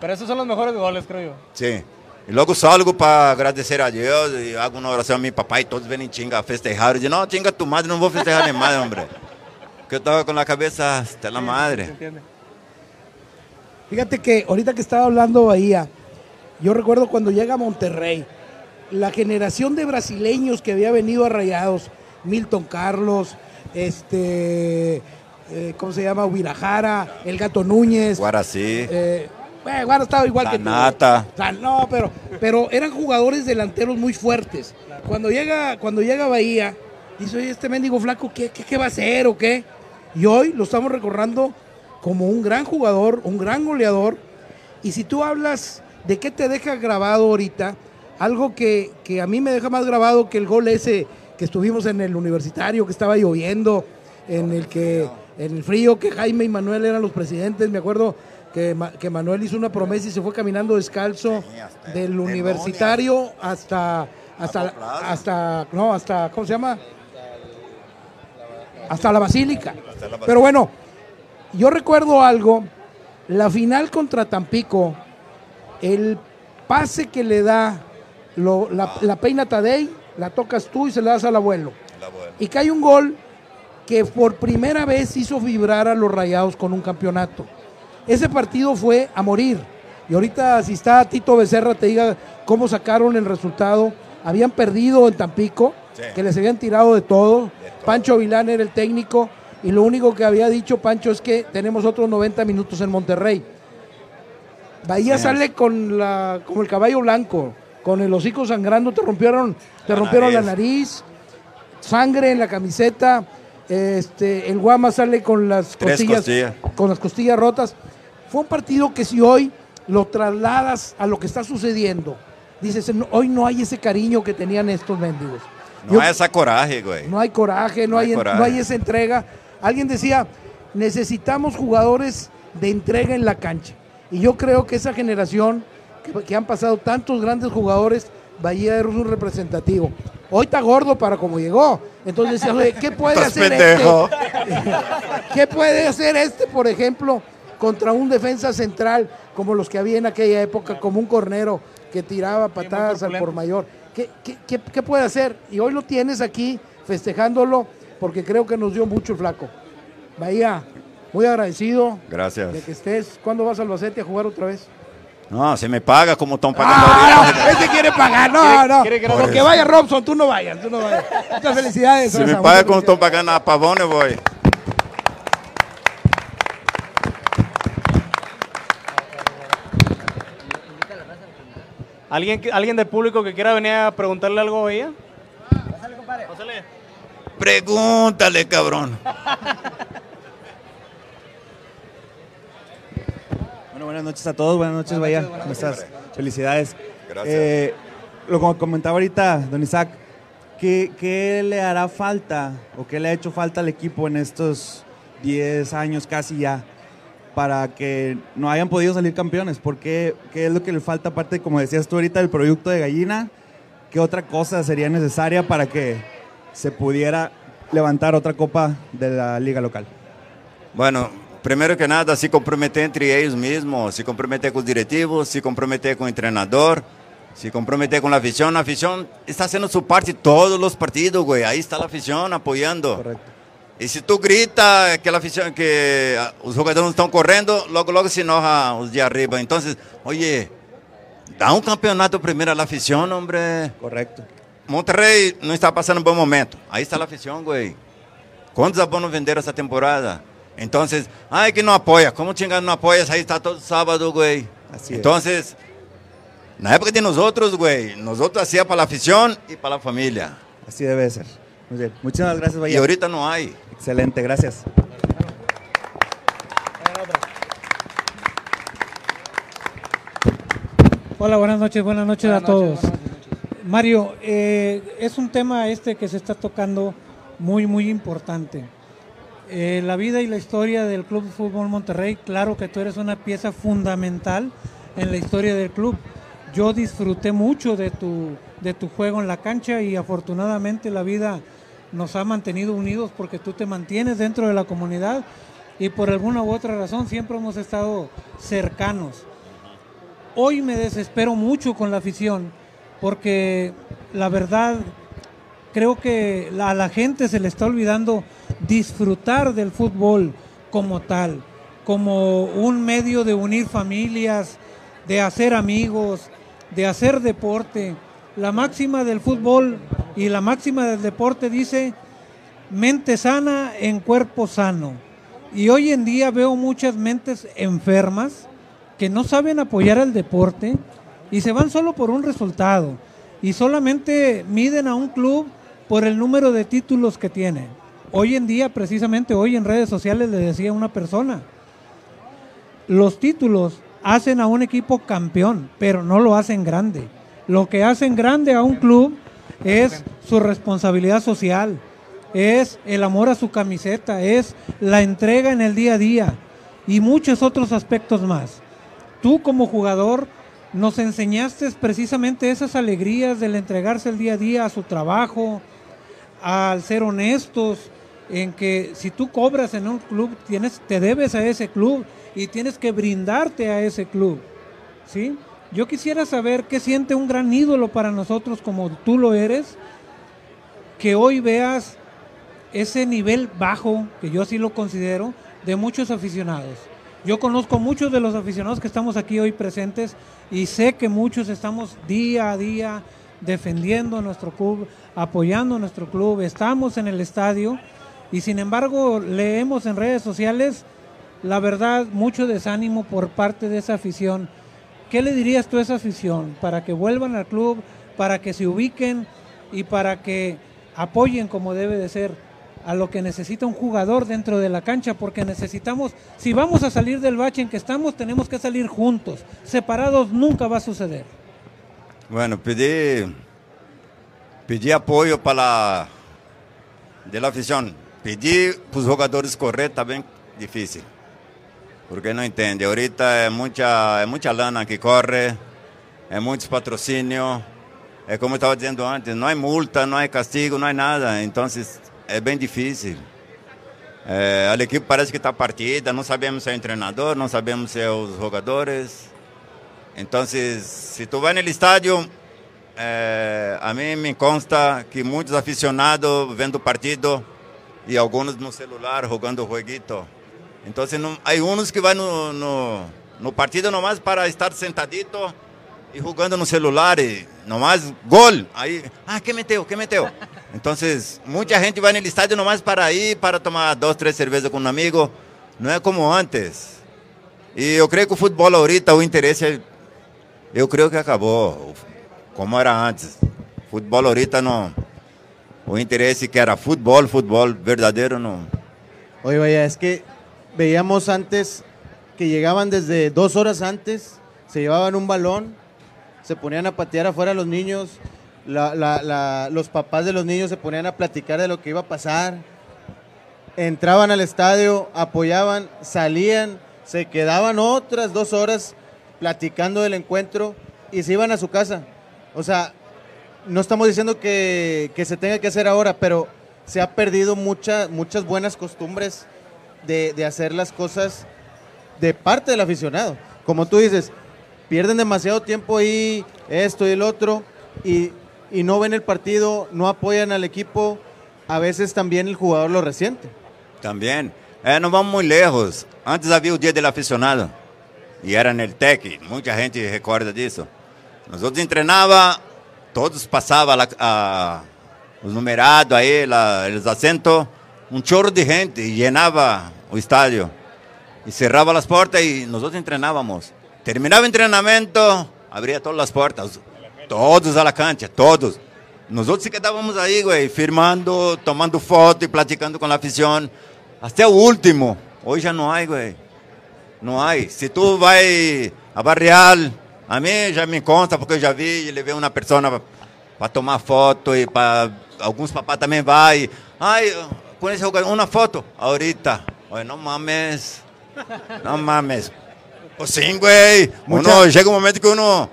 Pero esos son los mejores goles, creo yo. Sim. E logo salgo para agradecer a Deus e hago uma oração a meu papai. Todos vêm chinga a festejar. Eu digo, não, chinga tu madre, não vou festejar nem mais, homem. Porque eu estava com a cabeça hasta la madre. Fíjate que ahorita que estaba hablando Bahía, yo recuerdo cuando llega a Monterrey, la generación de brasileños que había venido a Rayados, Milton Carlos, este, eh, ¿cómo se llama? Huirajara, el Gato Núñez. Guaraci, eh, bueno, Guara estaba igual que tú. Sanata. O sea, no, pero, pero eran jugadores delanteros muy fuertes. Cuando llega, cuando llega Bahía, dice, oye, este mendigo flaco, ¿qué, qué, qué va a hacer o qué? Y hoy lo estamos recordando como un gran jugador, un gran goleador. Y si tú hablas de qué te deja grabado ahorita, algo que, que a mí me deja más grabado que el gol ese que estuvimos en el universitario, que estaba lloviendo, en el que en el frío, que Jaime y Manuel eran los presidentes, me acuerdo que, que Manuel hizo una promesa y se fue caminando descalzo del el universitario hasta hasta hasta no hasta ¿cómo se llama? Hasta la basílica. Hasta la Pero bueno, yo recuerdo algo, la final contra Tampico, el pase que le da lo- la, la peina Tadei, la tocas tú y se la das al abuelo. Y que hay un gol que por primera vez hizo vibrar a los rayados con un campeonato. Ese partido fue a morir. Y ahorita si está Tito Becerra te diga cómo sacaron el resultado. Habían perdido en Tampico, Sí. que les habían tirado de todo. Pancho Vilán era el técnico y lo único que había dicho Pancho es que tenemos otros 90 minutos en Monterrey. Bahía Sí. sale con la como el caballo blanco, con el hocico sangrando, te rompieron, te La rompieron la nariz. nariz, sangre en la camiseta, este, el Guama sale con las costillas, costillas. con las costillas rotas. Fue un partido que si hoy lo trasladas a lo que está sucediendo, dices, "No, hoy no hay ese cariño que tenían estos mendigos. Não Yo- é essa coragem, güey. no hay coraje, no, No hay, hay coraje. no hay esa entrega. Alguien decía, necesitamos jugadores de entrega en la cancha. Y yo creo que esa generación, que, que han pasado tantos grandes jugadores, Bahía es un representativo. Hoy está gordo para como llegó. Entonces decía, "Oye, ¿qué puede hacer pendejo. este? <laughs> ¿Qué puede hacer este, por ejemplo, contra un defensa central como los que había en aquella época, como un cornero que tiraba patadas al por mayor? ¿Qué, qué, qué- qué puede hacer? Y hoy lo tienes aquí festejándolo porque creo que nos dio mucho el flaco. Bahía, muy agradecido Gracias. de que estés. ¿Cuándo vas a Albacete a jugar otra vez? Não, você me paga como estão pagando Ah, no, ese quiere pagar, no, no. quiere que Lo no- que vaya Robson, tú no vayas, tú no vayas. Muchas felicidades. Se me paga como estão pagando a Pavão, eu ¿Alguien, que- ¿Alguien del público que quiera venir a preguntarle algo a ella? Pregúntale, cabrón. Bueno, buenas noches a todos, buenas noches, Bahía. ¿Cómo estás? Felicidades. Gracias. Eh, lo como comentaba ahorita, don Isaac, ¿qué, ¿qué le hará falta o qué le ha hecho falta al equipo en estos 10 años casi ya para que no hayan podido salir campeones? ¿Por qué, qué es lo que le falta aparte, como decías tú ahorita, del producto de gallina? ¿Qué otra cosa sería necesaria para que se pudiera levantar otra copa de la liga local? Bueno, primeiro que nada, se comprometer entre eles mesmos, se comprometer com os diretivos, se comprometer com o treinador, se comprometer com a afição. A afição está sendo sua parte todos os partidos, güey. Aí está a afição apoiando. Correcto. E se tu grita que, a afición, que ah, os jogadores não estão correndo, logo, logo se enoja os de arriba. Então, oye, dá um campeonato primeiro à afição, hombre. Correcto. Monterrey não está passando um bom momento. Aí está a afição, güey. Quantos abonos venderam essa temporada? Então, ai que não apoia. Como chingado não apoia? Aí está todo sábado, güey. Então, na época de nós outros, güey, nós outros hacía para a afição e para a família. Así debe ser. Muy bien. Muchísimas gracias, Bahía. ahorita não há. Excelente, gracias. Hola, buenas noches, buenas noches a todos. Mario, eh, es un tema este que se está tocando muy, muy importante. Eh, la vida y la historia del Club de Fútbol Monterrey, claro que tú eres una pieza fundamental en la historia del club. Yo disfruté mucho de tu, de tu juego en la cancha y afortunadamente la vida nos ha mantenido unidos porque tú te mantienes dentro de la comunidad y por alguna u otra razón siempre hemos estado cercanos. Hoy me desespero mucho con la afición porque la verdad creo que a la gente se le está olvidando disfrutar del fútbol como tal, como un medio de unir familias, de hacer amigos, de hacer deporte. La máxima del fútbol y la máxima del deporte dice mente sana en cuerpo sano. Y hoy en día veo muchas mentes enfermas que no saben apoyar al deporte y se van solo por un resultado y solamente miden a un club por el número de títulos que tiene. Hoy en día, precisamente hoy en redes sociales le decía una persona, los títulos hacen a un equipo campeón, pero no lo hacen grande. Lo que hacen grande a un club es su responsabilidad social, es el amor a su camiseta, es la entrega en el día a día y muchos otros aspectos más. Tú como jugador nos enseñaste precisamente esas alegrías del entregarse el día a día a su trabajo, al ser honestos, en que si tú cobras en un club, tienes, te debes a ese club y tienes que brindarte a ese club. ¿sí? Yo quisiera saber qué siente un gran ídolo para nosotros como tú lo eres, que hoy veas ese nivel bajo, que yo así lo considero, de muchos aficionados. Yo conozco muchos de los aficionados que estamos aquí hoy presentes y sé que muchos estamos día a día defendiendo nuestro club, apoyando nuestro club, estamos en el estadio y sin embargo leemos en redes sociales, la verdad, mucho desánimo por parte de esa afición. ¿Qué le dirías tú a esa afición para que vuelvan al club, para que se ubiquen y para que apoyen como debe de ser a lo que necesita un jugador dentro de la cancha? Porque necesitamos, si vamos a salir del bache en que estamos, tenemos que salir juntos. Separados nunca va a suceder. Bueno, pedir, pedir apoio para de la afición. Pedir para os jogadores correr bem difícil. Porque não entende. Ahorita é muita, é muita lana que corre, é muitos patrocínios. É como eu estava dizendo antes, não é multa, não é castigo, não é nada. Então é bem difícil. É, a equipe parece que está partida, não sabemos se é o treinador, não sabemos se é os jogadores. Então, se tu vai no estádio, eh, a mim me consta que muitos aficionados vendo o partido e alguns no celular jogando o joguito. Então, não, há uns que vão no, no, no partido nomás para estar sentadito e jogando no celular e nomás gol. Aí, ah, que meteu, que meteu. Então, muita gente vai no estádio nomás para ir, para tomar duas, três cervejas com um amigo. Não é como antes. E eu creio que o futebol ahorita, o interesse é eu creio que acabou, como era antes. Futebol ahorita não. O interesse que era futebol, futebol verdadeiro não. Oye, vaya, es que veíamos antes que llegaban desde dos horas antes, se llevaban un balón, se ponían a patear afuera los niños, los papás de los niños se ponían a platicar de lo que iba a pasar, entraban al estadio, apoyaban, salían, se quedaban otras dos horas platicando del encuentro y se iban a su casa. O sea, no estamos diciendo que, se tenga que hacer ahora, pero se ha perdido mucha- muchas buenas costumbres de, de hacer las cosas de parte del aficionado. Como tú dices, pierden demasiado tiempo ahí, esto y el otro, y, y no ven el partido, no apoyan al equipo, a veces también el jugador lo resiente. Também. É, não vamos muito lejos. Antes havia o dia do aficionado. E era no TEC. Muita gente recorda disso. Nós outros treinava, todos passavam lá, a, os numerados aí, lá, os assentos, um chorro de gente e llenava o estádio. E cerrava as portas e nós treinávamos. Terminava o treinamento, abria todas as portas. Todos a la cancha, todos. Nós outros quedávamos aí, güey, firmando, tomando foto e platicando com a afição. Até o último. Hoje já não há, güey. Não há. Se tu vai a Barreal, a mim já me conta, porque eu já vi, levei uma pessoa para tomar foto e para alguns papás também vai. Ai, com esse jogador, uma foto. Ahorita. Oi, não mames. Não mames. Pues sim, güey. Mucha- Uno, chega um momento que uno...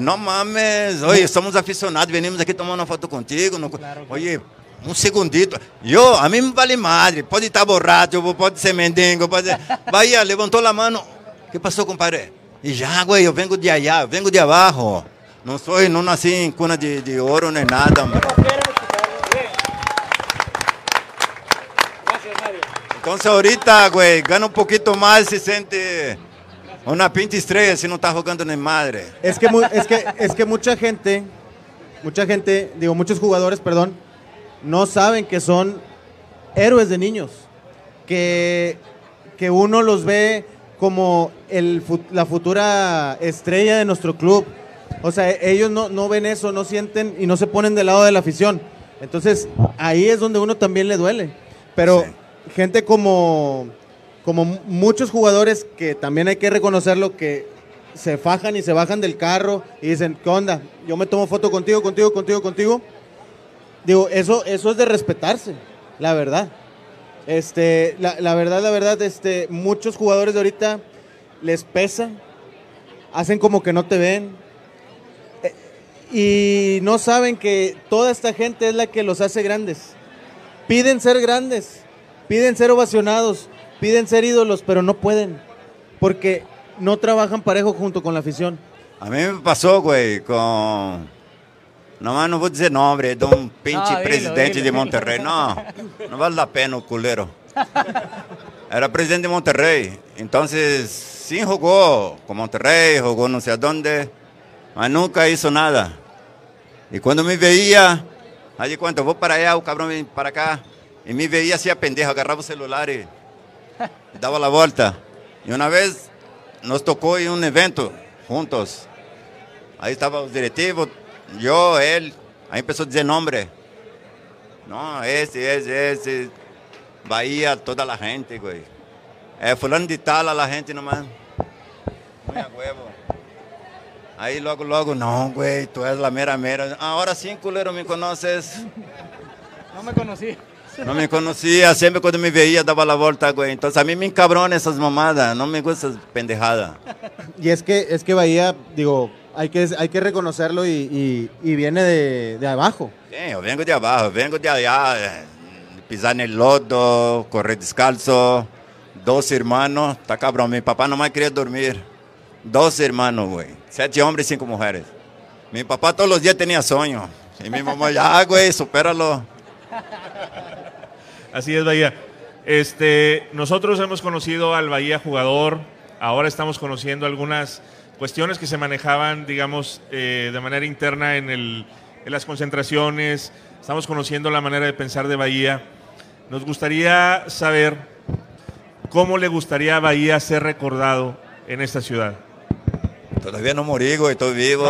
No mames, oye, somos aficionados, venimos aqui tomar uma foto contigo. no- Oye, um segundito. Eu, a mim vale madre. Pode estar borracho, pode ser mendigo, pode ser... <laughs> Bahia, levantou a mão. O que passou, compadre? E já, güey, eu vengo de allá, eu vengo de abaixo. Não sou, não nasci em cuna de, de ouro nem nada, hombre. Entonces ahorita, güey, gana un poquito más, se siente una pinche estrella si no está jugando ni madre. Es que, mu- es que, es que mucha gente, mucha gente, digo, muchos jugadores, perdón, no saben que son héroes de niños. Que, que uno los ve como el, la futura estrella de nuestro club. O sea, ellos no, no ven eso, no sienten y no se ponen del lado de la afición. Entonces, ahí es donde uno también le duele. Pero gente como, como mu- muchos jugadores que también hay que reconocerlo que se fajan y se bajan del carro y dicen, ¿qué onda? Yo me tomo foto contigo, contigo, contigo, contigo. Digo, eso, eso es de respetarse, la verdad. Este, la, la verdad, la verdad, este, muchos jugadores de ahorita les pesa, hacen como que no te ven eh, y no saben que toda esta gente es la que los hace grandes. Piden ser grandes, piden ser ovacionados, piden ser ídolos, pero no pueden porque no trabajan parejo junto con la afición. A mí me pasó, güey, con... Nomás no voy a decir nombre, de un pinche No, presidente dilo, de. Monterrey. No, no vale la pena o culero. Era presidente de Monterrey. Entonces, sí jugó con Monterrey, jugó no sé a dónde, mas nunca hizo nada. Y cuando me veía, allí cuando voy para allá, o cabrón viene para acá, y me veía así a pendejo, agarraba el celular y, daba la vuelta. Y una vez nos tocó en un evento juntos. Ahí estaban los directivos, yo, él. Ahí empezó a decir nombre. No, ese, ese, ese. Bahía, toda la gente, güey. Eh, fulano de tal a la gente nomás. Muy a huevo. Ahí luego, luego, no, güey, tú eres la mera mera. Ahora sí, culero, me conoces. No me conocí. No me conocía, siempre cuando me veía daba la vuelta, güey. Entonces a mí me encabrona esas mamadas, no me gusta esas pendejadas. Y es que, es que Bahía, digo, hay que, hay que reconocerlo y, y- y viene de, de abajo. Sí, yo vengo de abajo, vengo de allá, eh, pisar en el lodo, correr descalzo, dos hermanos, está cabrón, mi papá nomás quería dormir, dos hermanos, güey, siete hombres y cinco mujeres. Mi papá todos los días tenía sueño, y mi mamá, ya, güey, supéralo. Así es, Bahía. Este, nosotros hemos conocido al Bahía jugador, ahora estamos conociendo algunas cuestiones que se manejaban, digamos, eh, de manera interna en, el- en las concentraciones, estamos conociendo la manera de pensar de Bahía. Nos gustaría saber cómo le gustaría a Bahía ser recordado en esta ciudad. Todavía no morí, güey, estoy vivo.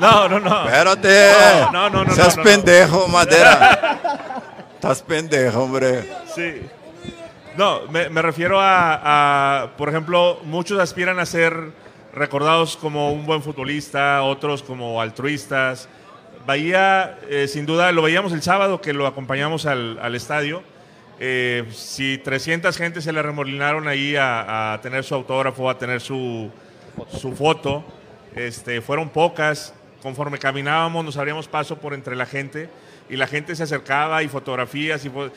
No, no, no. Espérate. No, no, no, no, Seas no, no. pendejo, madera. <laughs> Estás pendejo, hombre. Sí. No, me, refiero a, por ejemplo, muchos aspiran a ser recordados como un buen futbolista, otros como altruistas. Bahía, eh, sin duda, lo veíamos el sábado que lo acompañamos al, al estadio. Eh, si 300 gente se le remolinaron ahí a, a tener su autógrafo, a tener su, su foto, este, fueron pocas. Conforme caminábamos, nos abríamos paso por entre la gente y la gente se acercaba y fotografías y fo-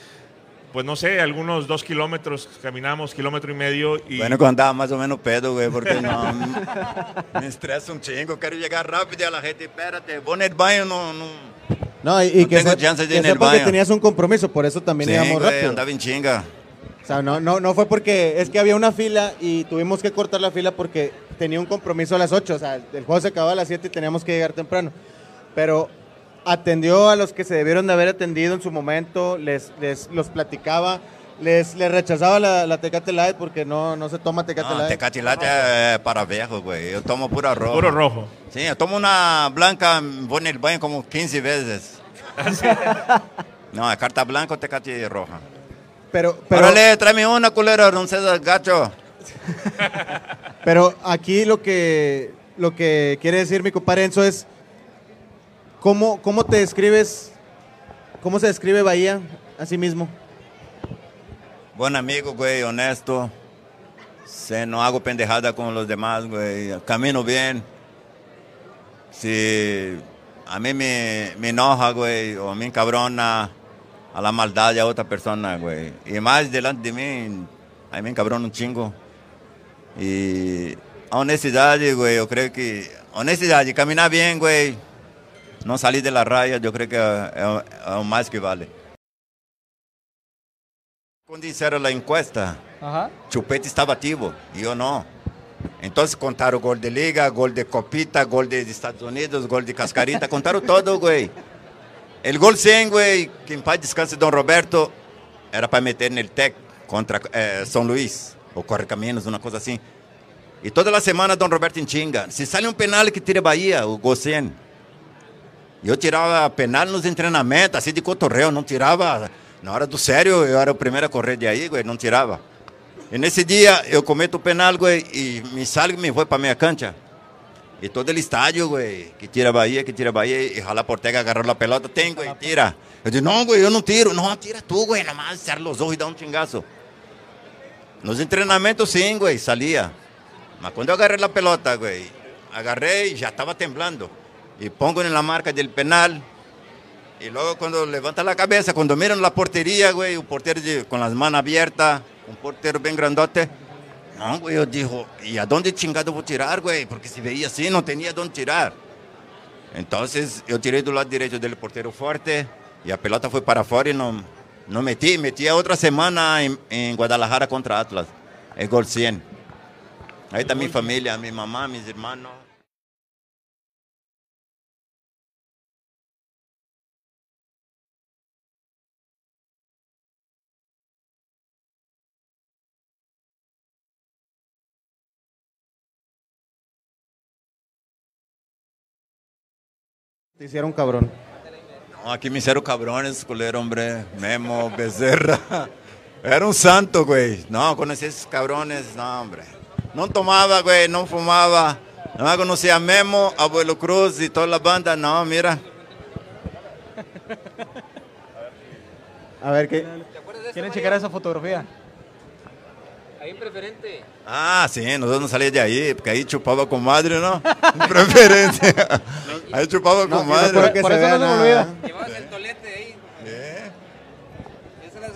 pues no sé, algunos dos kilómetros caminamos, kilómetro y medio y Bueno, quando andava mais ou menos pedo, güey, porque não. <laughs> me estressa um chingo, quero chegar rápido a gente, espérate, vou no banho, não. não... No, y, y No que, tengo se- chance de que ir en el sepa que baño. tenías un compromiso, por eso también Sim, íbamos güey, rápido. andava em chinga. O sea, no, no, no fue porque es que había una fila y tuvimos que cortar la fila porque tenía un compromiso a las 8. O sea, el juego se acababa a las 7 y teníamos que llegar temprano. Pero atendió a los que se debieron de haber atendido en su momento, les, les los platicaba, les, les rechazaba la, la Tecate Light porque no, no se toma Tecate Não, Light. Tecate Latte é para velho, güey. Eu tomo pura roja. puro rojo. Sim, eu tomo uma blanca, vou <laughs> no banho como 15 vezes. Não, é carta blanca ou Tecate roja. Pero, pero, Órale, tráeme una, culero, no seas gacho. <laughs> pero aquí lo que, lo que quiere decir mi compadre Enzo es, ¿cómo, ¿cómo te describes, cómo se describe Bahía a sí mismo? Buen amigo, güey, honesto. Se, no hago pendejada con los demás, güey. Camino bien. Si a mí me, me enoja, güey, o me encabrona a la maldad de otra persona, güey. Y más delante de mí, a mí me encabrona un chingo. Y honestidad, güey, yo creo que... Honestidad caminar bien, güey. No salir de la raya, yo creo que es, es- es lo más que vale. Quando fizeram a encuesta, Chupete estava ativo e eu não. Então contaram gol de Liga, gol de Copita, gol de Estados Unidos, gol de Cascarita, <laughs> contaram todo, güey. El gol 100, güey, que em paz descanse Dom Roberto, era para meter no TEC contra eh, São Luís, ou Correcaminos, uma coisa assim. E toda a semana Dom Roberto em chinga. Se sai um penal que tira Bahia, o gol 100. Eu tirava penal nos treinamentos, assim de cotorreo, não tirava. Na hora do sério, eu era o primeiro a correr de aí, não tirava. E nesse dia, eu cometo o penal, e me salgo e me vou para minha cancha. E todo o estádio, que tira Bahia, que tira Bahia, e Rala Portega agarrou a pelota, tem, güey, tira. Eu digo, não, eu não tiro. Não, tira tu, güey, nomás cerra os olhos e dá um chingaço. Nos treinamentos, sim, salia. Mas quando eu agarrei a pelota, güey, agarrei, já estava temblando. E pongo na marca del penal, y luego cuando levanta la cabeza, cuando miran la portería, güey, un portero con las manos abiertas, un portero bien grandote. No, güey, yo digo, ¿y a dónde chingado voy a tirar, güey? Porque si veía así, no tenía dónde tirar. Entonces, yo tiré do lado derecho del portero fuerte, y la pelota fue para afuera y no, no metí. Metí otra semana en, en Guadalajara contra Atlas, el gol 100. Ahí está mi familia, mi mamá, mis hermanos. Te hicieron cabrón. No, aquí me hicieron cabrones, culero, hombre. Memo, Becerra. Era un santo, güey. No, conocí a esos cabrones, no, hombre. No tomaba, güey, no fumaba. No conocía a Memo, Abuelo Cruz y toda la banda. No, mira. A ver, ¿qué? ¿Quieren checar esa fotografía? Ahí en preferente. Ah, sí, nosotros no salíamos de ahí, porque ahí chupaba con madre, ¿no? <laughs> Preferente. Ahí chupaba No, con no madre. creo que se vea nada. Llevabas el tolete ahí.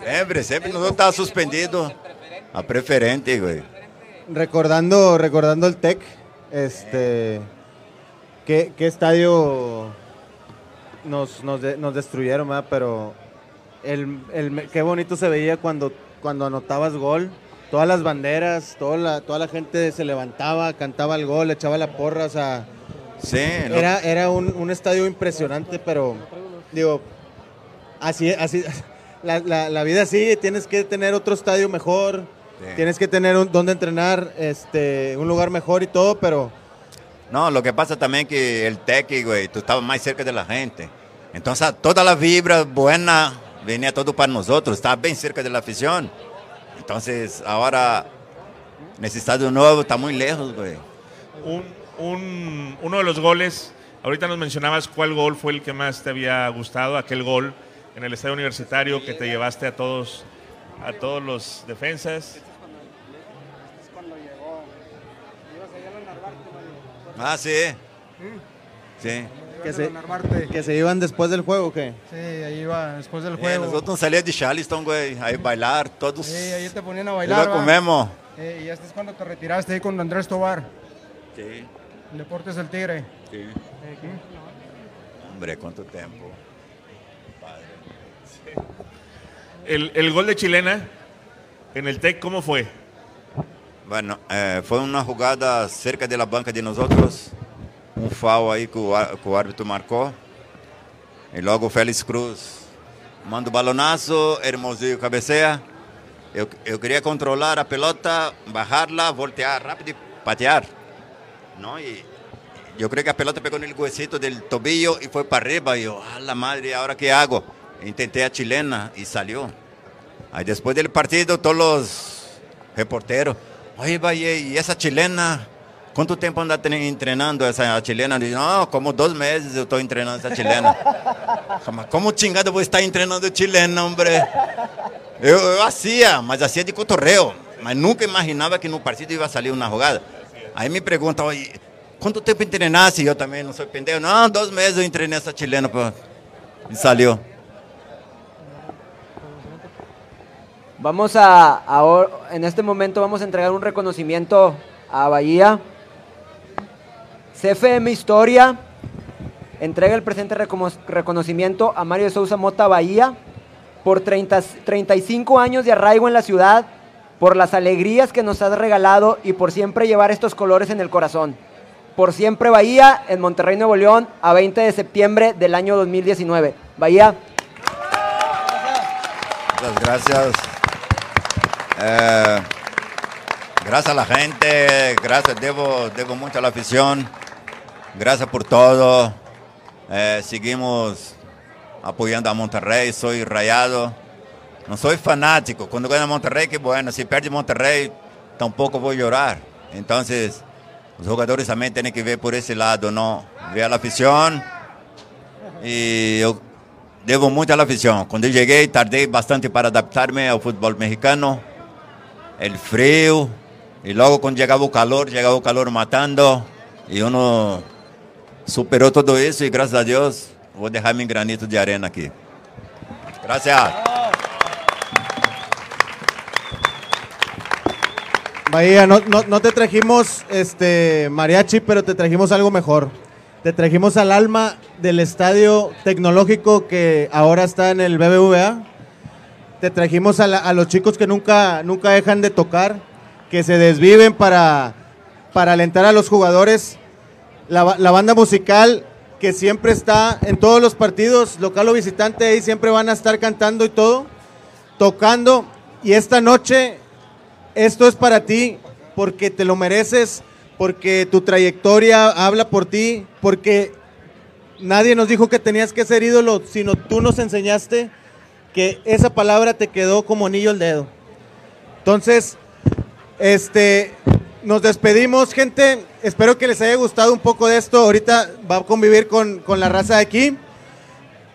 Siempre, siempre nosotros estábamos suspendidos. A preferente, güey. Recordando, recordando el TEC, este, ¿qué, qué estadio nos, nos, de- nos destruyeron, ¿verdad? Pero el, el- qué bonito se veía cuando, cuando anotabas gol. Todas las banderas, toda la, toda la gente se levantaba, cantaba el gol, echaba la porra, o sea, Sí, no- era, era un, un estadio impresionante, pero digo, así, así, <laughs> la, la, la vida sigue, tienes que tener otro estadio mejor, Sí. tienes que tener un, donde entrenar, este, un lugar mejor y todo, pero No, lo que pasa también que el tequi, güey, tú estabas más cerca de la gente. Entonces, toda la vibra buena venía todo para nosotros, estaba bien cerca de la afición. Entonces, ahora, en ese estadio nuevo está muy lejos, güey. un, un- uno de los goles, ahorita nos mencionabas cuál gol fue el que más te había gustado, aquel gol en el estadio universitario que te llevaste a todos, a todos los defensas. Ah, sí. Sí. Que se, que se iban después del juego, ¿o ¿qué? Sí, ahí iba después del Eh, juego. nosotros salíamos de Charleston, güey, ahí bailar, todos. Sí, ahí te ponían a bailar. lo comemos. Eh, y este es cuando te retiraste ahí con Andrés Tobar. Sí. El Deportes del Tigre. Sí. Eh. Hombre, cuánto tiempo. El, el gol de Chilena en el TEC, ¿cómo fue? Bueno, eh, fue una jugada cerca de la banca de nosotros, un foul ahí que o, que o árbitro marcou. E logo o Félix Cruz manda o balonazo, Hermosillo cabeceia. Eu, eu queria controlar a pelota, bajarla, voltear rápido e patear. Não? E eu creio que a pelota pegou no huesito del tobillo e foi para arriba. E eu, a la madre, agora que hago? Intentei a chilena e salió. Aí depois do partido, todos os reporteros, oye, Valle, e essa chilena? Quanto tempo anda tre- treinando essa chilena? Diz, não, como dois meses eu estou treinando essa chilena. Mas como chingado eu vou estar treinando chilena, hombre? Eu, eu hacía, mas hacía de cotorreo. Mas nunca imaginava que no partido ia sair uma jogada. Aí me pergunta, oye, quanto tempo treinasse? Eu também não sou pendejo. Não, dois meses eu treinei essa chilena. Pô. E saiu. Vamos a, ahora, en este momento vamos a entregar un reconocimiento a Bahía. CFM Historia entrega el presente recono- reconocimiento a Mario Sousa Mota Bahía por 30 35 años de arraigo en la ciudad, por las alegrías que nos has regalado y por siempre llevar estos colores en el corazón. Por siempre Bahía en Monterrey, Nuevo León, a 20 de septiembre del año 2019. Bahía. Muchas gracias. Eh, gracias a la gente, gracias, debo, debo mucho a la afición. Gracias por todo. Eh, seguimos apoyando a Monterrey, soy rayado. No soy fanático. Cuando gana Monterrey, que bueno. Si pierde Monterrey, tampoco voy a llorar. Entonces, los jugadores también tienen que ver por ese lado, ¿no? Ver a la afición. Y yo Devo muito à afición. Quando eu cheguei, tardei bastante para adaptar-me ao futebol mexicano. El frio. E logo quando chegava o calor, chegava o calor matando. E uno superou tudo isso e graças a Deus vou deixar meu granito de arena aqui. Gracias. Bahía, no, no, no te trajimos este mariachi, pero te trajimos algo mejor. Te trajimos al alma del estadio tecnológico que ahora está en el BBVA. Te trajimos a, la- a los chicos que nunca, nunca dejan de tocar, que se desviven para, para alentar a los jugadores. La, la banda musical que siempre está en todos los partidos, local o visitante, ahí siempre van a estar cantando y todo, tocando. Y esta noche esto es para ti porque te lo mereces, porque tu trayectoria habla por ti, porque nadie nos dijo que tenías que ser ídolo, sino tú nos enseñaste que esa palabra te quedó como anillo al dedo. Entonces, este, nos despedimos, gente. Espero que les haya gustado un poco de esto. Ahorita va a convivir con, con la raza de aquí.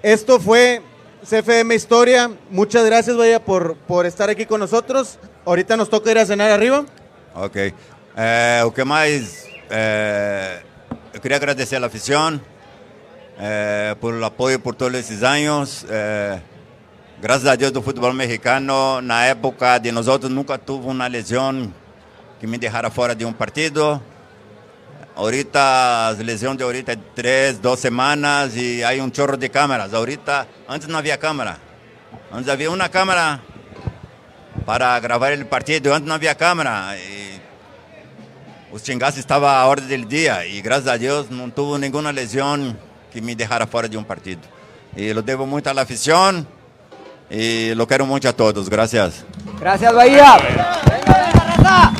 Esto fue CFM Historia. Muchas gracias, Vaya, por, por estar aquí con nosotros. Ahorita nos toca ir a cenar arriba. Ok. Eh, o que mais? eh, eu queria agradecer afición eh, por o apoio por todos esses anos. Eh, graças a Deus do futebol mexicano, na época de nós outros, nunca tive uma lesão que me deixara fora de um partido. Ahorita, as lesões de ahorita é três, duas semanas e aí um chorro de câmeras. Ahorita, antes não havia câmera. Antes havia uma câmera para gravar o partido, antes não havia câmera. E os chingaços estavam à ordem do dia e graças a Deus não tive nenhuma lesão que me deixara fora de um partido. E eu devo muito à afición e lo quero muito a todos. Gracias. Gracias, Bahía. Venga, venga, raza.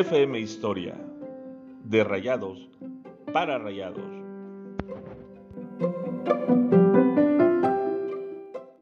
CFM Historia. De Rayados para Rayados.